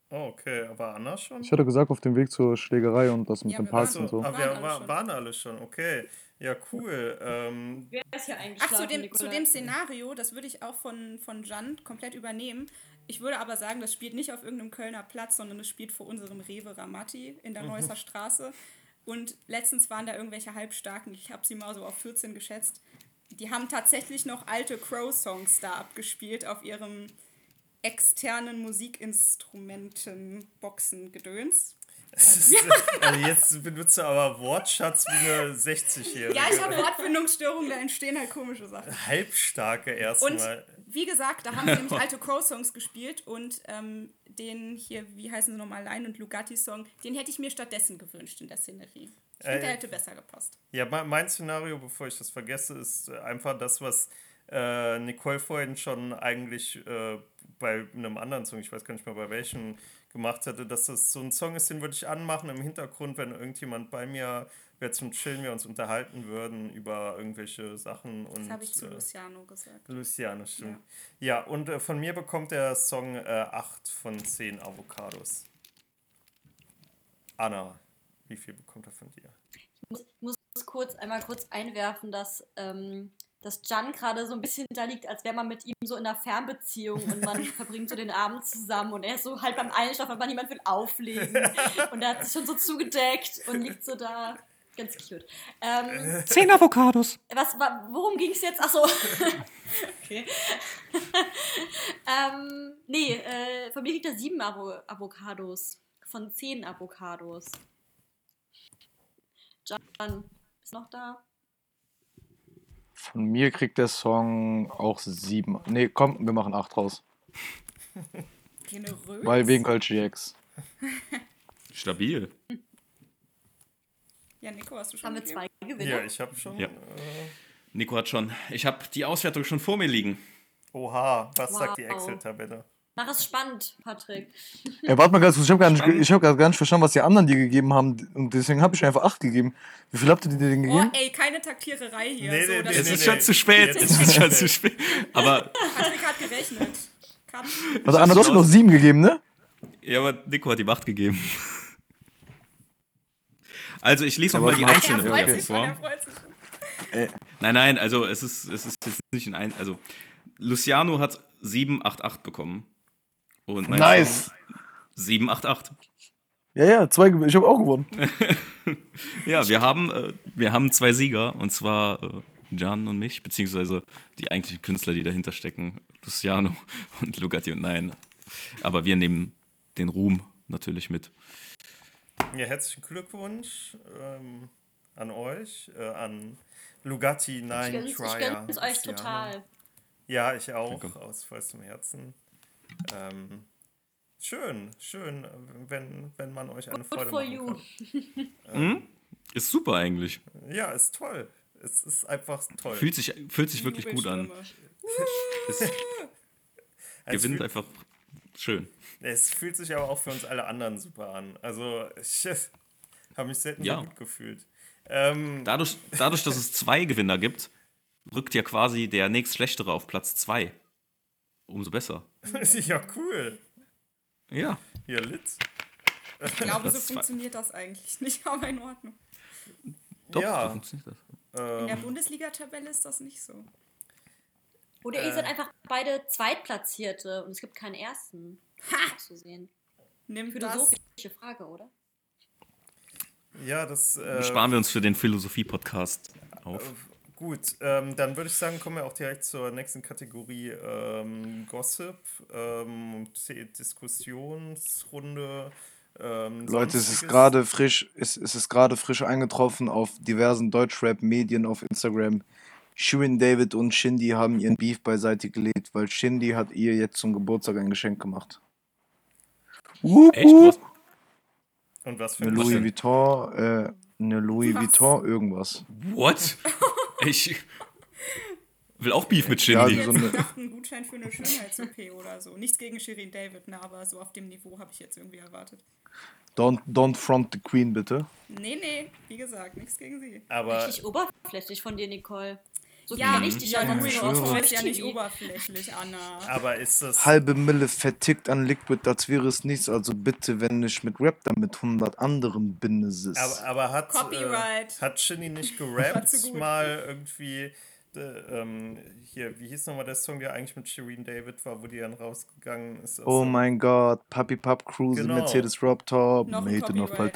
Oh, okay, aber Anna schon? Ich hatte gesagt, auf dem Weg zur Schlägerei und das mit Ja, dem Parks waren und so. aber Waren wir alle war, schon. waren alle schon, okay. Ja, cool. Ähm, Wer ist hier Ach, eingeschlafen, zu dem, zu dem Szenario, das würde ich auch von, von Jan komplett übernehmen. Ich würde aber sagen, das spielt nicht auf irgendeinem Kölner Platz, sondern es spielt vor unserem Rewe Ramatti in der Neusser Straße. Und letztens waren da irgendwelche Halbstarken, ich habe sie mal so auf 14 geschätzt. Die haben tatsächlich noch alte Crow-Songs da abgespielt auf ihrem externen Musikinstrumenten-Boxen-Gedöns. Also jetzt benutzt du aber Wortschatz wie eine 60-Jährige. Ja, ich habe Wortfindungsstörungen, da entstehen halt komische Sachen. Halbstarke Und erstmal. wie gesagt, da haben sie nämlich alte Crow-Songs gespielt und ähm, den hier, wie heißen sie nochmal, Line und Lugatti-Song, den hätte ich mir stattdessen gewünscht in der Szenerie. Ich finde, Äh, der hätte besser gepasst. Ja, mein Szenario, bevor ich das vergesse, ist äh, einfach das, was äh, Nicole vorhin schon eigentlich äh, bei einem anderen Song, ich weiß gar nicht mehr bei welchem, gemacht hatte, dass das so ein Song ist, den würde ich anmachen im Hintergrund, wenn irgendjemand bei mir wäre zum Chillen, wir uns unterhalten würden über irgendwelche Sachen. Und, Das habe ich zu äh, Luciano gesagt. Luciano, stimmt. Ja, und äh, von mir bekommt der Song äh, 8 von 10 Avocados. Anna, wie viel bekommt er von dir? Ich muss kurz einmal kurz einwerfen, dass, ähm, dass Jan gerade so ein bisschen da liegt, als wäre man mit ihm so in einer Fernbeziehung und man verbringt so den Abend zusammen und er ist so halb beim Einschlafen, aber niemand will auflegen und er hat sich schon so zugedeckt und liegt so da. Ganz cute. Ähm, Zehn Avocados. was, wa- worum ging es jetzt? Achso. okay. ähm, nee, äh, von mir kriegt er sieben Avo Avocados. Von zehn Avocados. Jan, bist du noch da? Von mir kriegt der Song auch sieben. Nee, komm, wir machen acht raus. Generös. Weil wegen Kölsch GX. Stabil. Ja, Nico, hast du schon Haben wir zwei Gewinner? Ja, ich habe schon. Ja. Äh, Nico hat schon. Ich habe die Auswertung schon vor mir liegen. oha, was sagt die Wow. Excel-Tabelle? Mach es spannend, Patrick. Ey, warte mal ganz kurz, ich habe gar, nicht- Spannend. ich hab gar nicht verstanden, was die anderen dir gegeben haben. Und deswegen habe ich einfach acht gegeben. Wie viel habt ihr dir denn Oh, gegeben? ey, keine Taktiererei hier. Nee, so, nee, nee, Es nee, ist nee. schon zu spät. Es ist schon zu spät. Aber, Patrick hat gerechnet. Cut. Also Anna, du hast mir noch sieben gegeben, ne? ja, aber Nico hat die Macht gegeben. Also, ich lese Ja, nochmal die einzelnen schon, vor. schon. Nein, nein, also es ist, es ist jetzt nicht in ein. Also, Luciano hat 788 bekommen. Und mein Nice. Song 788. Ja, ja, zwei, ich habe auch gewonnen. Ja, wir haben, äh, wir haben zwei Sieger, und zwar äh, Jan und mich, beziehungsweise die eigentlichen Künstler, die dahinter stecken, Luciano und Lugatti und Nein. Aber wir nehmen den Ruhm natürlich mit. Ja, herzlichen Glückwunsch ähm, an euch, äh, an Lugatti, Nein, gönn's, ich Trier. gönn's euch total. Ja, ich auch, Danke. aus vollstem Herzen. Ähm, schön, schön, wenn, wenn man euch eine Good Freude for you. kann. Hm? Ist super eigentlich. Ja, ist toll. Es ist einfach toll. Fühlt sich, fühlt sich wirklich gut an. Es gewinnt einfach schön. Es fühlt sich aber auch für uns alle anderen super an. Also, ich habe mich selten Ja. so gut gefühlt. Ähm, Dadurch, dadurch, dass es zwei Gewinner gibt, rückt ja quasi der nächstschlechtere auf Platz zwei. Umso besser. ja, cool. Ja. Ja, lit. Ich glaube, so funktioniert das eigentlich nicht, aber in Ordnung. Doch, Ja. so funktioniert das. In der Ähm, Bundesliga-Tabelle ist das nicht so. Oder Äh. ihr seid einfach beide Zweitplatzierte und es gibt keinen ersten. Ha! Zu sehen. Nimm das. Philosophische Frage, oder? ja, das. Äh, Sparen wir uns für den Philosophie-Podcast auf. Gut, ähm, dann würde ich sagen, kommen wir auch direkt zur nächsten Kategorie ähm, Gossip, ähm, Diskussionsrunde. Ähm, Leute, es ist gerade frisch, es, es ist gerade frisch eingetroffen auf diversen Deutschrap-Medien auf Instagram. Shirin David und Shindy haben ihren Beef beiseite gelegt, weil Shindy hat ihr jetzt zum Geburtstag ein Geschenk gemacht. Wup, Echt? Was? Und was für Eine ein Louis? Vuitton, äh, eine Louis Was? Vuitton irgendwas. What? Ich will auch Beef mit Ja, Shindy. so jetzt eine- gedacht, ein Gutschein für eine Schönheits-OP oder so. Nichts gegen Shirin David, ne, aber so auf dem Niveau habe ich jetzt irgendwie erwartet. Don't, don't front the Queen, bitte. Nee, nee, wie gesagt, nichts gegen sie. Aber Richtig oberflächlich von dir, Nicole. So Ja, dich ja ja, Vuitton dem ist ja nicht oberflächlich, Anna. Aber ist das. Halbe Mille vertickt an Liquid, als wäre es nichts. Also bitte, wenn ich mit Rap dann mit 100 anderen bin, es ist. Aber, aber hat, äh, Copyright. hat Shinny nicht gerappt mal irgendwie. äh, ähm, hier, wie hieß nochmal der Song, der eigentlich mit Shirin David war, wo die dann rausgegangen ist? Oh dem- mein Gott, Papi Pap Cruise, Genau. Mercedes Rob Top, in auf Copyright.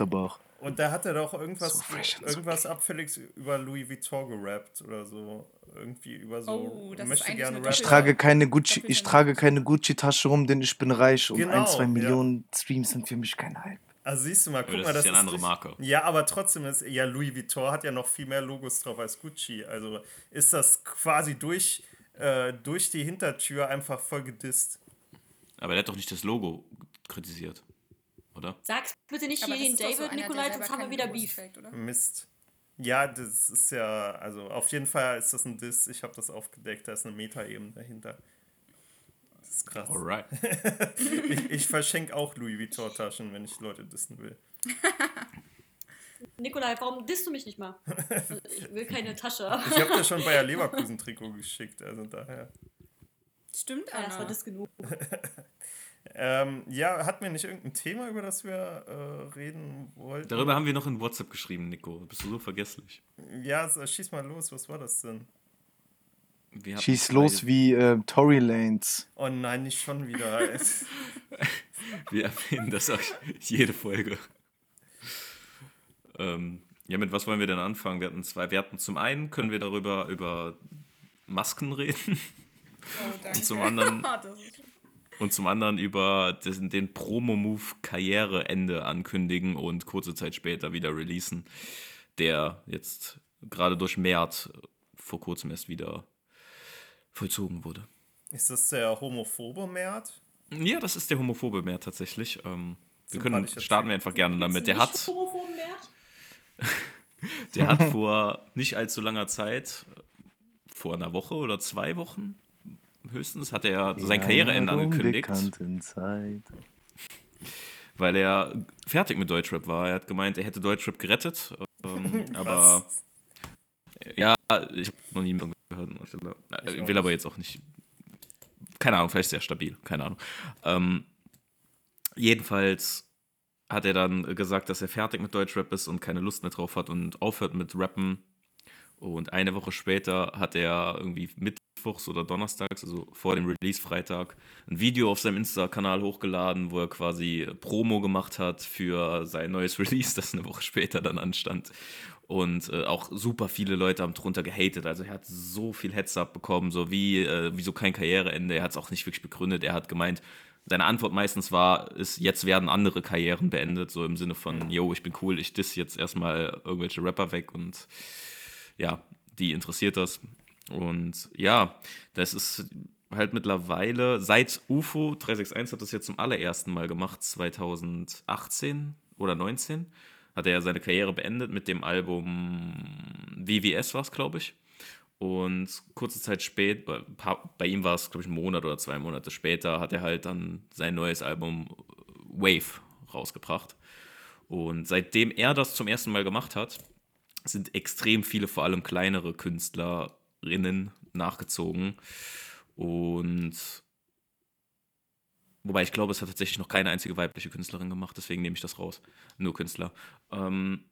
Und da hat er doch irgendwas, So irgendwas abfälliges über Louis Vuitton gerappt oder so. Irgendwie über so. Oh, das ist möchte gerne rappen. Ich trage keine Gucci, ich trage keine Gucci-Tasche rum, denn ich bin reich und Genau, ein, zwei ja. Millionen Streams sind für mich kein Hype. Also siehst du mal, guck das mal, ist das ja eine andere Marke. Ja, aber trotzdem ist ja Louis Vuitton hat ja noch viel mehr Logos drauf als Gucci. Also ist das quasi durch, äh, durch die Hintertür einfach voll gedisst. Aber der hat doch nicht das Logo kritisiert. Oder? Sag's bitte nicht Aber doch so David, einer, der Nikolai, sonst haben wir wieder Beef. trägt, oder? Mist. Ja, das ist ja, also auf jeden Fall ist das ein Diss. Ich habe das aufgedeckt, da ist eine Meta-Ebene dahinter. Das ist krass. Alright. Ich, ich verschenke auch Louis Vuitton-Taschen, wenn ich Leute dissen will. Nikolai, warum disst du mich nicht mal? Also, ich will keine Tasche. Ja, Ich habe dir schon Bayer Leverkusen-Trikot geschickt, also daher. Stimmt, das war Anna. das genug. Ähm, ja, hatten wir nicht irgendein Thema, über das wir äh, reden wollten? Darüber haben wir noch in WhatsApp geschrieben, Nico. Bist du so vergesslich? Ja, so, schieß mal los, was war das denn? Schieß los wie äh, Tory Lanes. Oh nein, nicht schon wieder. Wir erwähnen das auch jede Folge. Ähm, ja, mit was wollen wir denn anfangen? Wir hatten zwei. Wir hatten zum einen können wir darüber über Masken reden Oh, danke. zum anderen- das ist und zum anderen über den, den Promo-Move Karriereende ankündigen und kurze Zeit später wieder releasen, der jetzt gerade durch Mert vor kurzem erst wieder vollzogen wurde. ist das der homophobe Mert? Ja, das ist der homophobe Mert tatsächlich. Ähm, wir können starten wir einfach gerne damit. Der hat, der hat vor nicht allzu langer Zeit, vor einer Woche oder zwei Wochen höchstens, hat er sein Karriereende angekündigt, Zeit. weil er fertig mit Deutschrap war. Er hat gemeint, er hätte Deutschrap gerettet, ähm, aber ja, ich habe noch nie gehört. Ich Äh, will aber jetzt auch nicht. Keine Ahnung, vielleicht sehr stabil, keine Ahnung. Ähm, jedenfalls hat er dann gesagt, dass er fertig mit Deutschrap ist und keine Lust mehr drauf hat und aufhört mit Rappen. Und eine Woche später hat er irgendwie mittwochs oder donnerstags, also vor dem Release-Freitag, ein Video auf seinem Insta-Kanal hochgeladen, wo er quasi Promo gemacht hat für sein neues Release, das eine Woche später dann anstand. Und äh, auch super viele Leute haben drunter gehatet. Also er hat so viel Hetze abbekommen, so wie, äh, wieso kein Karriereende. Er hat es auch nicht wirklich begründet. Er hat gemeint, seine Antwort meistens war, ist, jetzt werden andere Karrieren beendet, so im Sinne von, yo, ich bin cool, ich diss jetzt erstmal irgendwelche Rapper weg und ja, die interessiert das. Und ja, das ist halt mittlerweile, seit UFO 361 hat das jetzt zum allerersten Mal gemacht, 2018 oder 19, hat er seine Karriere beendet mit dem Album WWS war es, glaube ich. Und kurze Zeit später, bei ihm war es, glaube ich, ein Monat oder zwei Monate später, hat er halt dann sein neues Album Wave rausgebracht. Und seitdem er das zum ersten Mal gemacht hat, sind extrem viele, vor allem kleinere Künstlerinnen nachgezogen. Und wobei ich glaube, es hat tatsächlich noch keine einzige weibliche Künstlerin gemacht, deswegen nehme ich das raus. Nur Künstler. Ähm,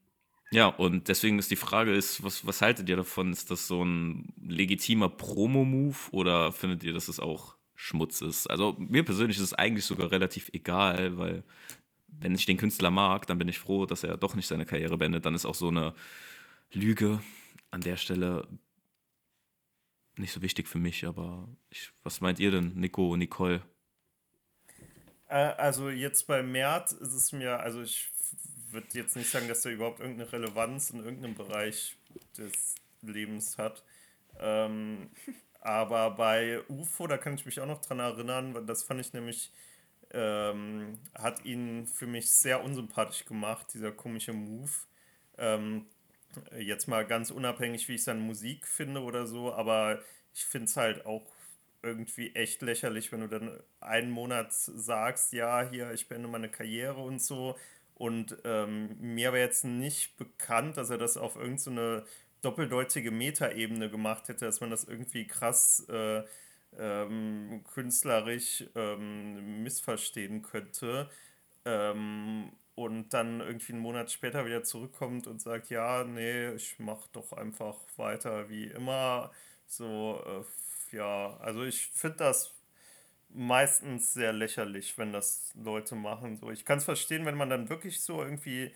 ja, und deswegen ist die Frage, ist, was, was haltet ihr davon? Ist das so ein legitimer Promo-Move oder findet ihr, dass es auch Schmutz ist? Also mir persönlich ist es eigentlich sogar relativ egal, weil wenn ich den Künstler mag, dann bin ich froh, dass er doch nicht seine Karriere beendet. Dann ist auch so eine Lüge an der Stelle nicht so wichtig für mich. Aber ich, was meint ihr denn, Nico Nicole? Äh, also jetzt bei Mert ist es mir, also ich würde jetzt nicht sagen, dass er überhaupt irgendeine Relevanz in irgendeinem Bereich des Lebens hat. Ähm, aber bei UFO, da kann ich mich auch noch dran erinnern, das fand ich nämlich, ähm, hat ihn für mich sehr unsympathisch gemacht, dieser komische Move. Ähm, jetzt mal ganz unabhängig, wie ich seine Musik finde oder so, aber ich finde es halt auch irgendwie echt lächerlich, wenn du dann einen Monat sagst, ja, hier, ich beende meine Karriere und so und ähm, mir war jetzt nicht bekannt, dass er das auf irgendeine so doppeldeutige Metaebene gemacht hätte, dass man das irgendwie krass äh, ähm, künstlerisch ähm, missverstehen könnte. Und dann irgendwie einen Monat später wieder zurückkommt und sagt, ja, nee, ich mach doch einfach weiter wie immer. So, äh, ja, also ich finde das meistens sehr lächerlich, wenn das Leute machen. So, ich kann es verstehen, wenn man dann wirklich so irgendwie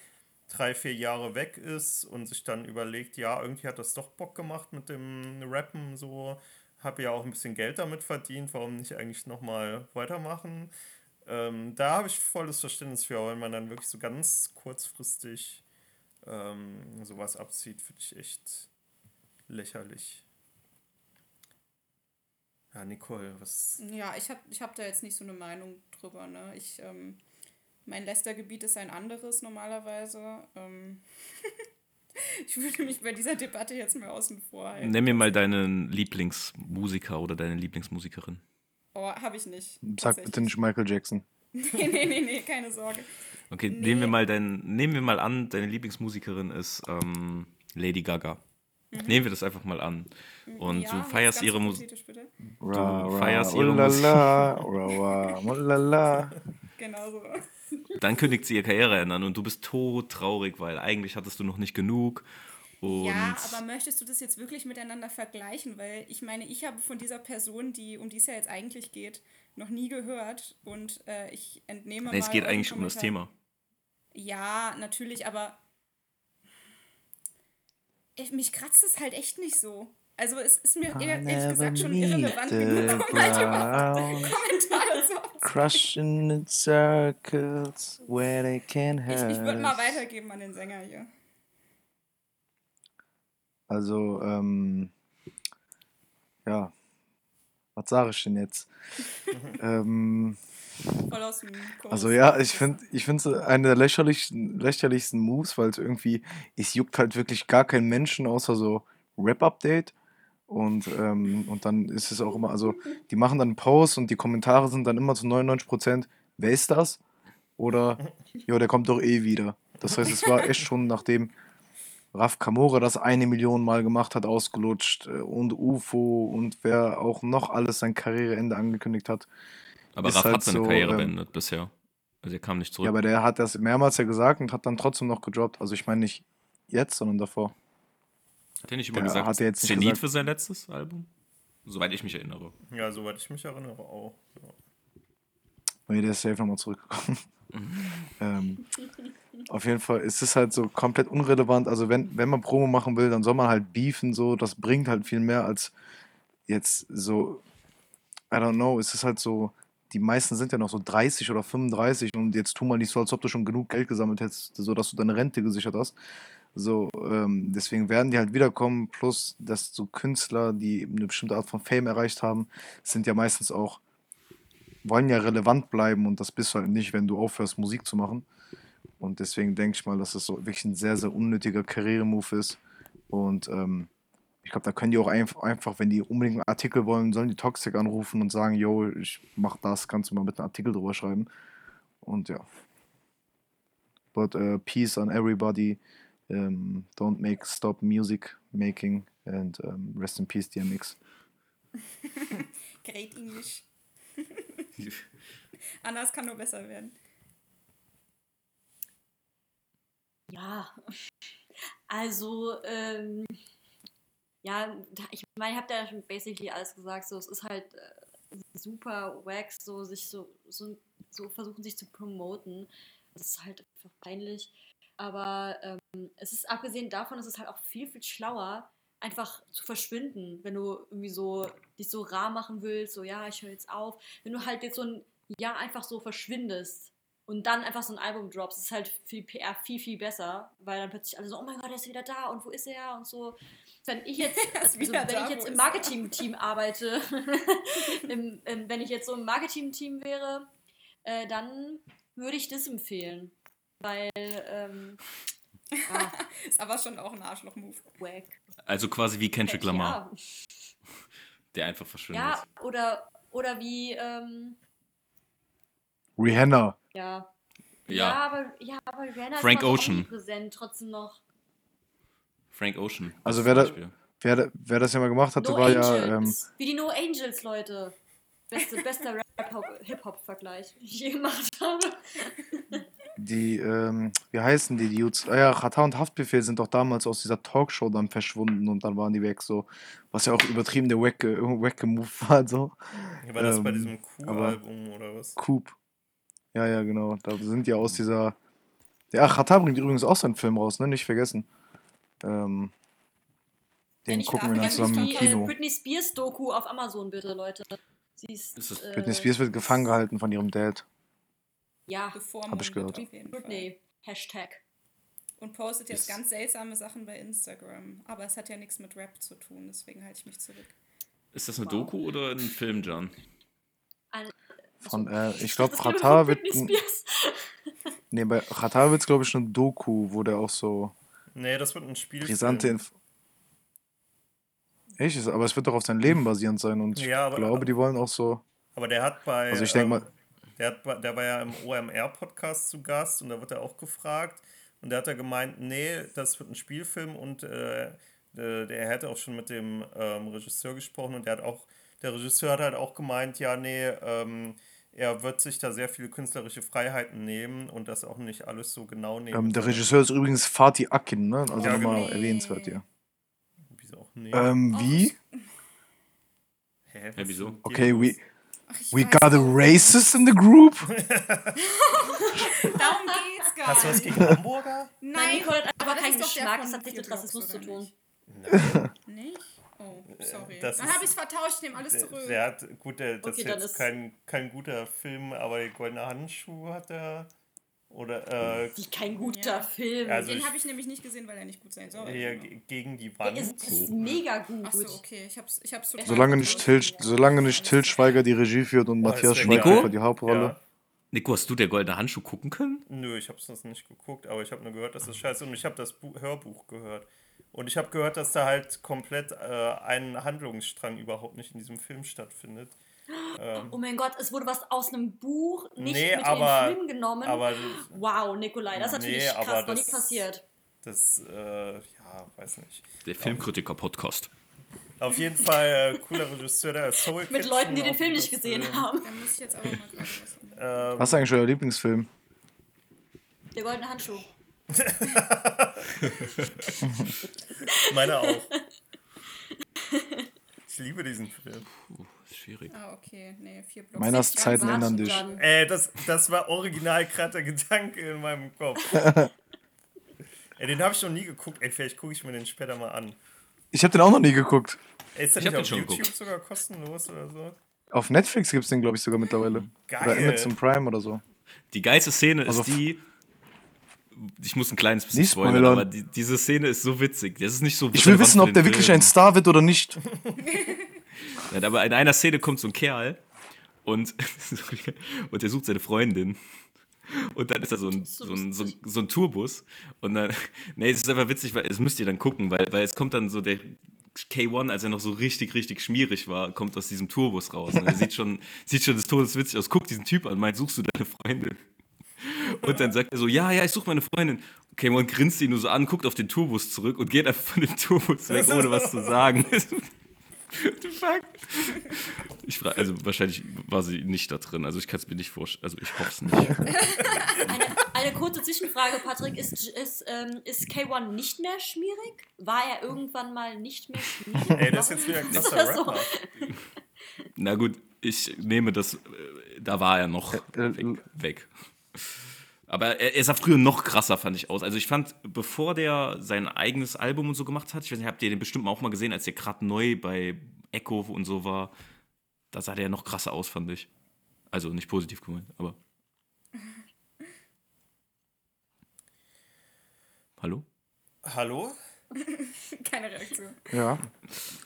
drei, vier Jahre weg ist und sich dann überlegt, ja, irgendwie hat das doch Bock gemacht mit dem Rappen, so, habe ja auch ein bisschen Geld damit verdient, warum nicht eigentlich nochmal weitermachen? Ähm, da habe ich volles Verständnis für, aber wenn man dann wirklich so ganz kurzfristig ähm, sowas abzieht, finde ich echt lächerlich. Ja, Nicole, was. Ja, ich habe ich hab da jetzt nicht so eine Meinung drüber. Ne? Ich, ähm, mein Lästergebiet ist ein anderes normalerweise. Ähm ich würde mich bei dieser Debatte jetzt mal außen vor halten. Nenn mir mal deinen Lieblingsmusiker oder deine Lieblingsmusikerin. Oh, habe ich nicht. Sag bitte nicht Michael Jackson. nee, nee, nee, nee, keine Sorge. Okay, nee. nehmen, wir mal dein, nehmen wir mal an, deine Lieblingsmusikerin ist ähm, Lady Gaga. Mhm. Nehmen wir das einfach mal an. Und ja, du feierst ihre Musik. Du feierst ihre Musik. Genau so. Dann kündigt sie ihre Karriere ändern und du bist todtraurig, weil eigentlich hattest du noch nicht genug. Und ja, aber möchtest du das jetzt wirklich miteinander vergleichen? Weil ich meine, ich habe von dieser Person, die, um die es ja jetzt eigentlich geht, noch nie gehört und äh, ich entnehme nee, Es geht eigentlich um das Thema. Ja, natürlich, aber ich, mich kratzt es halt echt nicht so. Also es ist mir ehrlich gesagt schon irrelevant genug, um halt überhaupt Kommentare zu Crushing in circles where they can hurt. Ich, ich würde mal weitergeben an den Sänger hier. Also, ähm, ja, was sage ich denn jetzt? ähm, Voll aus dem also ja, ich finde ich es eine der lächerlichsten, lächerlichsten Moves, weil es irgendwie, es juckt halt wirklich gar keinen Menschen, außer so Rap-Update. Und, ähm, und dann ist es auch immer, also die machen dann einen Post und die Kommentare sind dann immer zu 99%, wer ist das? Oder, ja, der kommt doch eh wieder. Das heißt, es war echt schon nachdem Raf Kamora das eine Million Mal gemacht hat, ausgelutscht äh, und UFO und wer auch noch alles sein Karriereende angekündigt hat. Aber Raf halt hat seine so, Karriere ähm, beendet bisher. Also er kam nicht zurück. Ja, aber der hat das mehrmals ja gesagt und hat dann trotzdem noch gedroppt. Also ich meine nicht jetzt, sondern davor. Hat er nicht immer der gesagt, hat er jetzt Zenit für sein letztes Album? Soweit ich mich erinnere. Ja, soweit ich mich erinnere auch. Ja. Nee, der ist safe nochmal zurückgekommen. Ähm, auf jeden Fall ist es halt so komplett unrelevant. Also wenn, wenn man Promo machen will, dann soll man halt beefen, so, das bringt halt viel mehr als jetzt so, I don't know, es ist halt so, die meisten sind ja noch so 30 oder 35 und jetzt tu mal nicht so, als ob du schon genug Geld gesammelt hättest, sodass du deine Rente gesichert hast. So, ähm, deswegen werden die halt wiederkommen. Plus, dass so Künstler, die eine bestimmte Art von Fame erreicht haben, sind ja meistens auch, wollen ja relevant bleiben und das bist du halt nicht, wenn du aufhörst, Musik zu machen. Und deswegen denke ich mal, dass es so wirklich ein sehr, sehr unnötiger Karrieremove ist. Und ähm, ich glaube, da können die auch einfach, einfach, wenn die unbedingt einen Artikel wollen, sollen die Toxic anrufen und sagen, yo, ich mach das, kannst du mal mit einem Artikel drüber schreiben. Und ja. But uh, peace on everybody. Um, don't make stop music making and um, rest in peace DMX. Great English. Anders kann nur besser werden. Ja, also, ähm, ja, ich meine, ich habe da ja schon basically alles gesagt. So, es ist halt äh, super wax, so sich so, so, so versuchen sich zu promoten. Das ist halt einfach peinlich. Aber ähm, es ist abgesehen davon, es ist halt auch viel, viel schlauer, einfach zu verschwinden, wenn du irgendwie so dich so rar machen willst, so ja, ich höre jetzt auf. Wenn du halt jetzt so ein Jahr einfach so verschwindest und dann einfach so ein Album droppst, ist halt für die PR viel, viel besser, weil dann plötzlich alle so, oh mein Gott, er ist wieder da und wo ist er und so. Wenn ich jetzt, also, wenn da, ich jetzt im? Marketing-Team arbeite, im, im, wenn ich jetzt so im Marketing-Team wäre, äh, dann würde ich das empfehlen. Weil, ähm, ah, aber schon auch ein Arschloch-Move. Also quasi wie Kendrick Lamar, Ja, der einfach verschwindet. ja oder, oder wie, ähm, Rihanna. ja. Ja. aber, ja, aber Rihanna Frank ist immer noch Ocean. präsent trotzdem noch. Frank Ocean. Also wer da-. Wer, wer das ja mal gemacht hatte, No war ja. Angels. Ähm, Wie die No Angels, Leute. Beste, bester Rap-Hip-Hop-Vergleich, den ich je gemacht habe. die, ähm, wie heißen die, die Dudes? Ah ja, Chata und Haftbefehl sind doch damals aus dieser Talkshow dann verschwunden und dann waren die weg, so. Was ja auch übertrieben der wacke, wacke Move war, so. War das bei Ähm, diesem aber- Q-Album oder was? Coop. Ja, ja, genau. Da sind ja aus dieser. Ja, Chata bringt übrigens auch seinen Film raus, ne? Nicht vergessen. Ähm, den Ich gucken wir dann zusammen im die äh, Kino. Britney Spears Doku auf Amazon, bitte, Leute. Sie ist. Ist äh, Britney Spears wird gefangen gehalten von ihrem Dad. Ja, Bevor Hab ich gehört. Britney. Hashtag. Und postet jetzt ganz seltsame Sachen bei Instagram. Aber es hat ja nichts mit Rap zu tun, deswegen halte ich mich zurück. Ist das eine Wow. Doku oder ein Film, John? Von, äh, ich glaube, von wird. Nee, bei Chata wird es, glaube ich, eine Doku, wo der auch so Nee, das wird ein Spiel. brisante Inf Echt? Ist- Aber es wird doch auf sein Leben basierend sein und ich Ja, aber- glaube, die wollen auch so. Aber der hat bei. Also ich denk ähm, mal- Der, hat, der war ja im OMR-Podcast zu Gast und da wird er auch gefragt. Und der hat da gemeint, nee, das wird ein Spielfilm und äh, der, der hätte auch schon mit dem ähm, Regisseur gesprochen und der hat auch, der Regisseur hat halt auch gemeint, ja, nee, ähm, er wird sich da sehr viele künstlerische Freiheiten nehmen und das auch nicht alles so genau nehmen. Ähm, der Regisseur ist übrigens Fatih Akin, ne? Also Ja, nochmal genau. erwähnenswert hier. Wieso auch nee? Ähm, wie? Hä, Hä, wieso? Okay, we, Ach, ich we got a racist in the group? nicht. Darum geht's gar Hast du was nicht. gegen Hamburger? Nein, Nein, Nicole hat aber keinen ist doch der Geschmack, das hat nichts mit Rassismus zu tun. Nicht? Oh, sorry. das Dann habe ich es vertauscht, ich nehme alles Der, zurück. der hat, gut, der, das Okay, ist jetzt ist- kein, kein guter Film, aber der goldene Handschuh hat er. Oder äh, Wie kein guter Ja. Film. Also Den habe ich nämlich nicht gesehen, weil er nicht gut sein soll. hier Genau. ge- gegen die Der Wand. ist, ist mega gut. Ach so, okay. Ich hab's, ich hab's Solange nicht, Til, solange nicht Til Schweiger die Regie führt und Oh, Matthias Schweighöfer geil. die Hauptrolle. Ja. Nico, hast du der goldene Handschuh gucken können? Nö, ich habe es nicht geguckt, aber ich habe nur gehört, dass das scheiße ist und ich habe das Bu Hörbuch gehört. Und ich habe gehört, dass da halt komplett äh, ein Handlungsstrang überhaupt nicht in diesem Film stattfindet. Ähm, Oh mein Gott, es wurde was aus einem Buch nicht Nee, mit aber- in den Film genommen. aber wow, Nikolai, das ist Nee, natürlich krass, aber noch nie passiert. das, äh, ja, weiß nicht. Der Filmkritiker-Podcast. Auf jeden Fall äh, cooler Regisseur, der Soul Mit Kitchen, Leuten, die den auch Film nicht gesehen Film. haben. Da muss ich jetzt aber mal gerade was sagen. Ähm, Was ist eigentlich euer Lieblingsfilm? Der goldene Handschuh. Meine auch. Ich liebe diesen Film. Puh, ist schwierig. Ah, okay. Nee, vier Blocks. Meiner Sechs Zeiten ändern dich. Ey, das, das war original gerade der Gedanke in meinem Kopf. Ey, den habe ich noch nie geguckt. Ey, vielleicht gucke ich mir den später mal an. Ich habe den auch noch nie geguckt. Ey, ist der Ich nicht auf den schon YouTube geguckt. sogar kostenlos oder so? Auf Netflix gibt es den, glaube ich, sogar mittlerweile. Geil. Oder Amazon Prime oder so. Die geilste Szene Also ist die, ich muss ein kleines bisschen Nicht spoilern, spoilern. aber die, diese Szene ist so witzig. Das ist nicht so. Ich will wissen, ob der wirklich ein Star wird oder nicht. Ja, aber in einer Szene kommt so ein Kerl und, und der sucht seine Freundin. Und dann ist da so ein, so ein, so ein, so ein Tourbus. Und dann, nee, es ist einfach witzig, weil das müsst ihr dann gucken, weil, weil es kommt dann so der K1, als er noch so richtig, richtig schmierig war, kommt aus diesem Tourbus raus. Und er sieht schon, sieht schon des Todes witzig aus. Guckt diesen Typ an, meint, suchst du deine Freundin? Und dann sagt er so, ja, ja, ich suche meine Freundin. K1 grinst ihn nur so an, guckt auf den Tourbus zurück und geht einfach von dem Tourbus weg, ohne was zu sagen. What the fuck? Ich frage, also wahrscheinlich war sie nicht da drin. Also ich kann es mir nicht vorstellen. Also ich hoffe es nicht. Eine, eine kurze Zwischenfrage, Patrick. Ist, ist, ähm, ist K1 nicht mehr schmierig? War er irgendwann mal nicht mehr schmierig? Ey, das ist jetzt wieder ein krasser so? Rapper. Na gut, ich nehme das. äh, Da war er noch äh, weg. weg. Aber er, er sah früher noch krasser, fand ich aus. Also ich fand, bevor der sein eigenes Album und so gemacht hat, ich weiß nicht, habt ihr den bestimmt auch mal gesehen, als der gerade neu bei Echo und so war, da sah der noch krasser aus, fand ich. Also nicht positiv gemeint, aber. Hallo? Hallo? Keine Reaktion. Ja.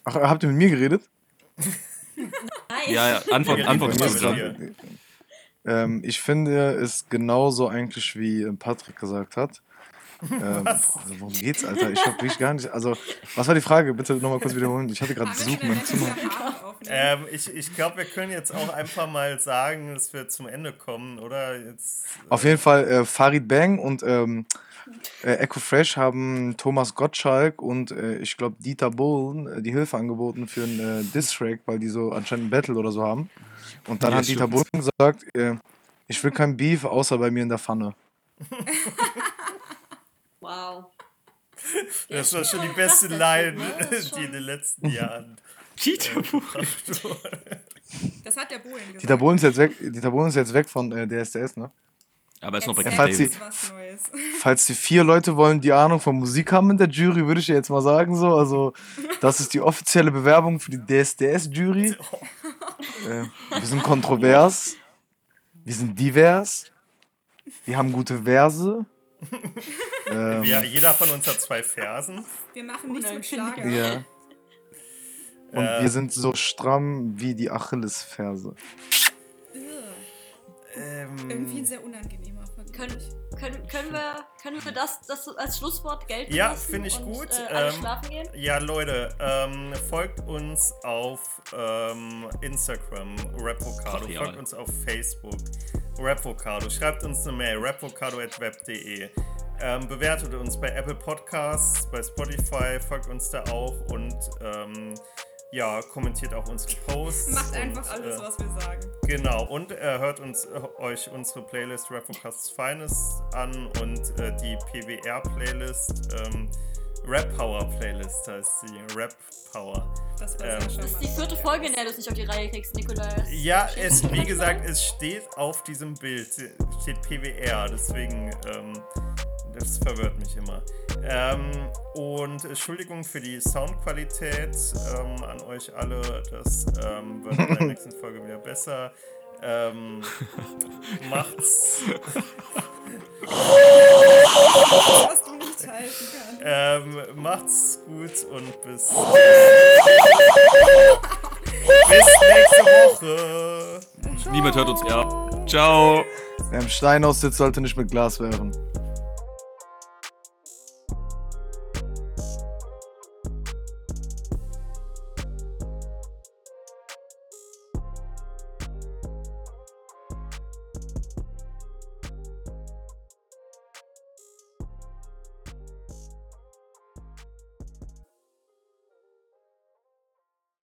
Ach, habt ihr mit mir geredet? Nein. Ja, ja, Antwort, Antwort Ähm, ich finde es genauso eigentlich, wie äh, Patrick gesagt hat. Ähm, also worum geht's, Alter? Ich hab wirklich gar nicht. Also, was war die Frage? Bitte nochmal kurz wiederholen. Ich hatte gerade Besuch in meinem Zimmer. Ähm, ich ich glaube, wir können jetzt auch einfach mal sagen, dass wir zum Ende kommen, oder? Jetzt, Auf jeden Fall, äh, Farid Bang und ähm, äh, Echo Fresh haben Thomas Gottschalk und äh, ich glaube Dieter Bohlen äh, die Hilfe angeboten für einen äh, Diss-Track, weil die so anscheinend ein Battle oder so haben. Und dann Ja, hat Dieter. Bohlen gesagt, äh, ich will kein Beef, außer bei mir in der Pfanne. Wow. das war schon die beste Line, die in den letzten Jahren. Cheater Das hat der Bohlen gesagt. Dieter Bohlen ist jetzt weg, Dieter Bohlen ist jetzt weg von äh, DSDS, ne? Aber ist noch bei falls Neues. Falls die vier Leute wollen, die Ahnung von Musik haben in der Jury, würde ich jetzt mal sagen so. Also, das ist die offizielle Bewerbung für die DSDS-Jury. Äh, wir sind kontrovers. Wir sind divers. Wir haben gute Verse. Ähm, Ja, jeder von uns hat zwei Fersen. Wir machen nichts mit. Schlager. ja. Und Äh. wir sind so stramm wie die Achillesferse. Ähm, Irgendwie ein sehr unangenehmer Vergleich. Können, können, können, wir, können wir das, das als Schlusswort gelten Ja, finde ich und, gut. Äh, alle Ähm, schlafen gehen? Ja, Leute, ähm, folgt uns auf ähm, Instagram, Rapvocado. Ja. Folgt uns auf Facebook, Rapvocado. Schreibt uns eine Mail, rapvocado.web.de. Ähm, bewertet uns bei Apple Podcasts, bei Spotify, folgt uns da auch und ähm, ja, kommentiert auch unsere Posts. Macht und, einfach alles, äh, was wir sagen. Genau, und äh, hört uns äh, euch unsere Playlist Rapvocasts Finest an und äh, die PWR-Playlist, ähm, Rap Power Playlist heißt sie. Rap Power. Das war Ähm. Das ist die vierte Folge, in der du es nicht auf die Reihe kriegst, Nikolaus. Ja, es, wie gesagt, es steht auf diesem Bild, steht PWR, deswegen, ähm, das verwirrt mich immer. Ähm, und Entschuldigung für die Soundqualität ähm, an euch alle, das ähm, wird in der nächsten Folge wieder besser. Ähm, macht's, was du nicht halten kannst. ähm, macht's gut und bis, bis nächste Woche. Niemand hört uns, ja. Ciao. Wer im Stein aussitzt, sollte nicht mit Glas werfen.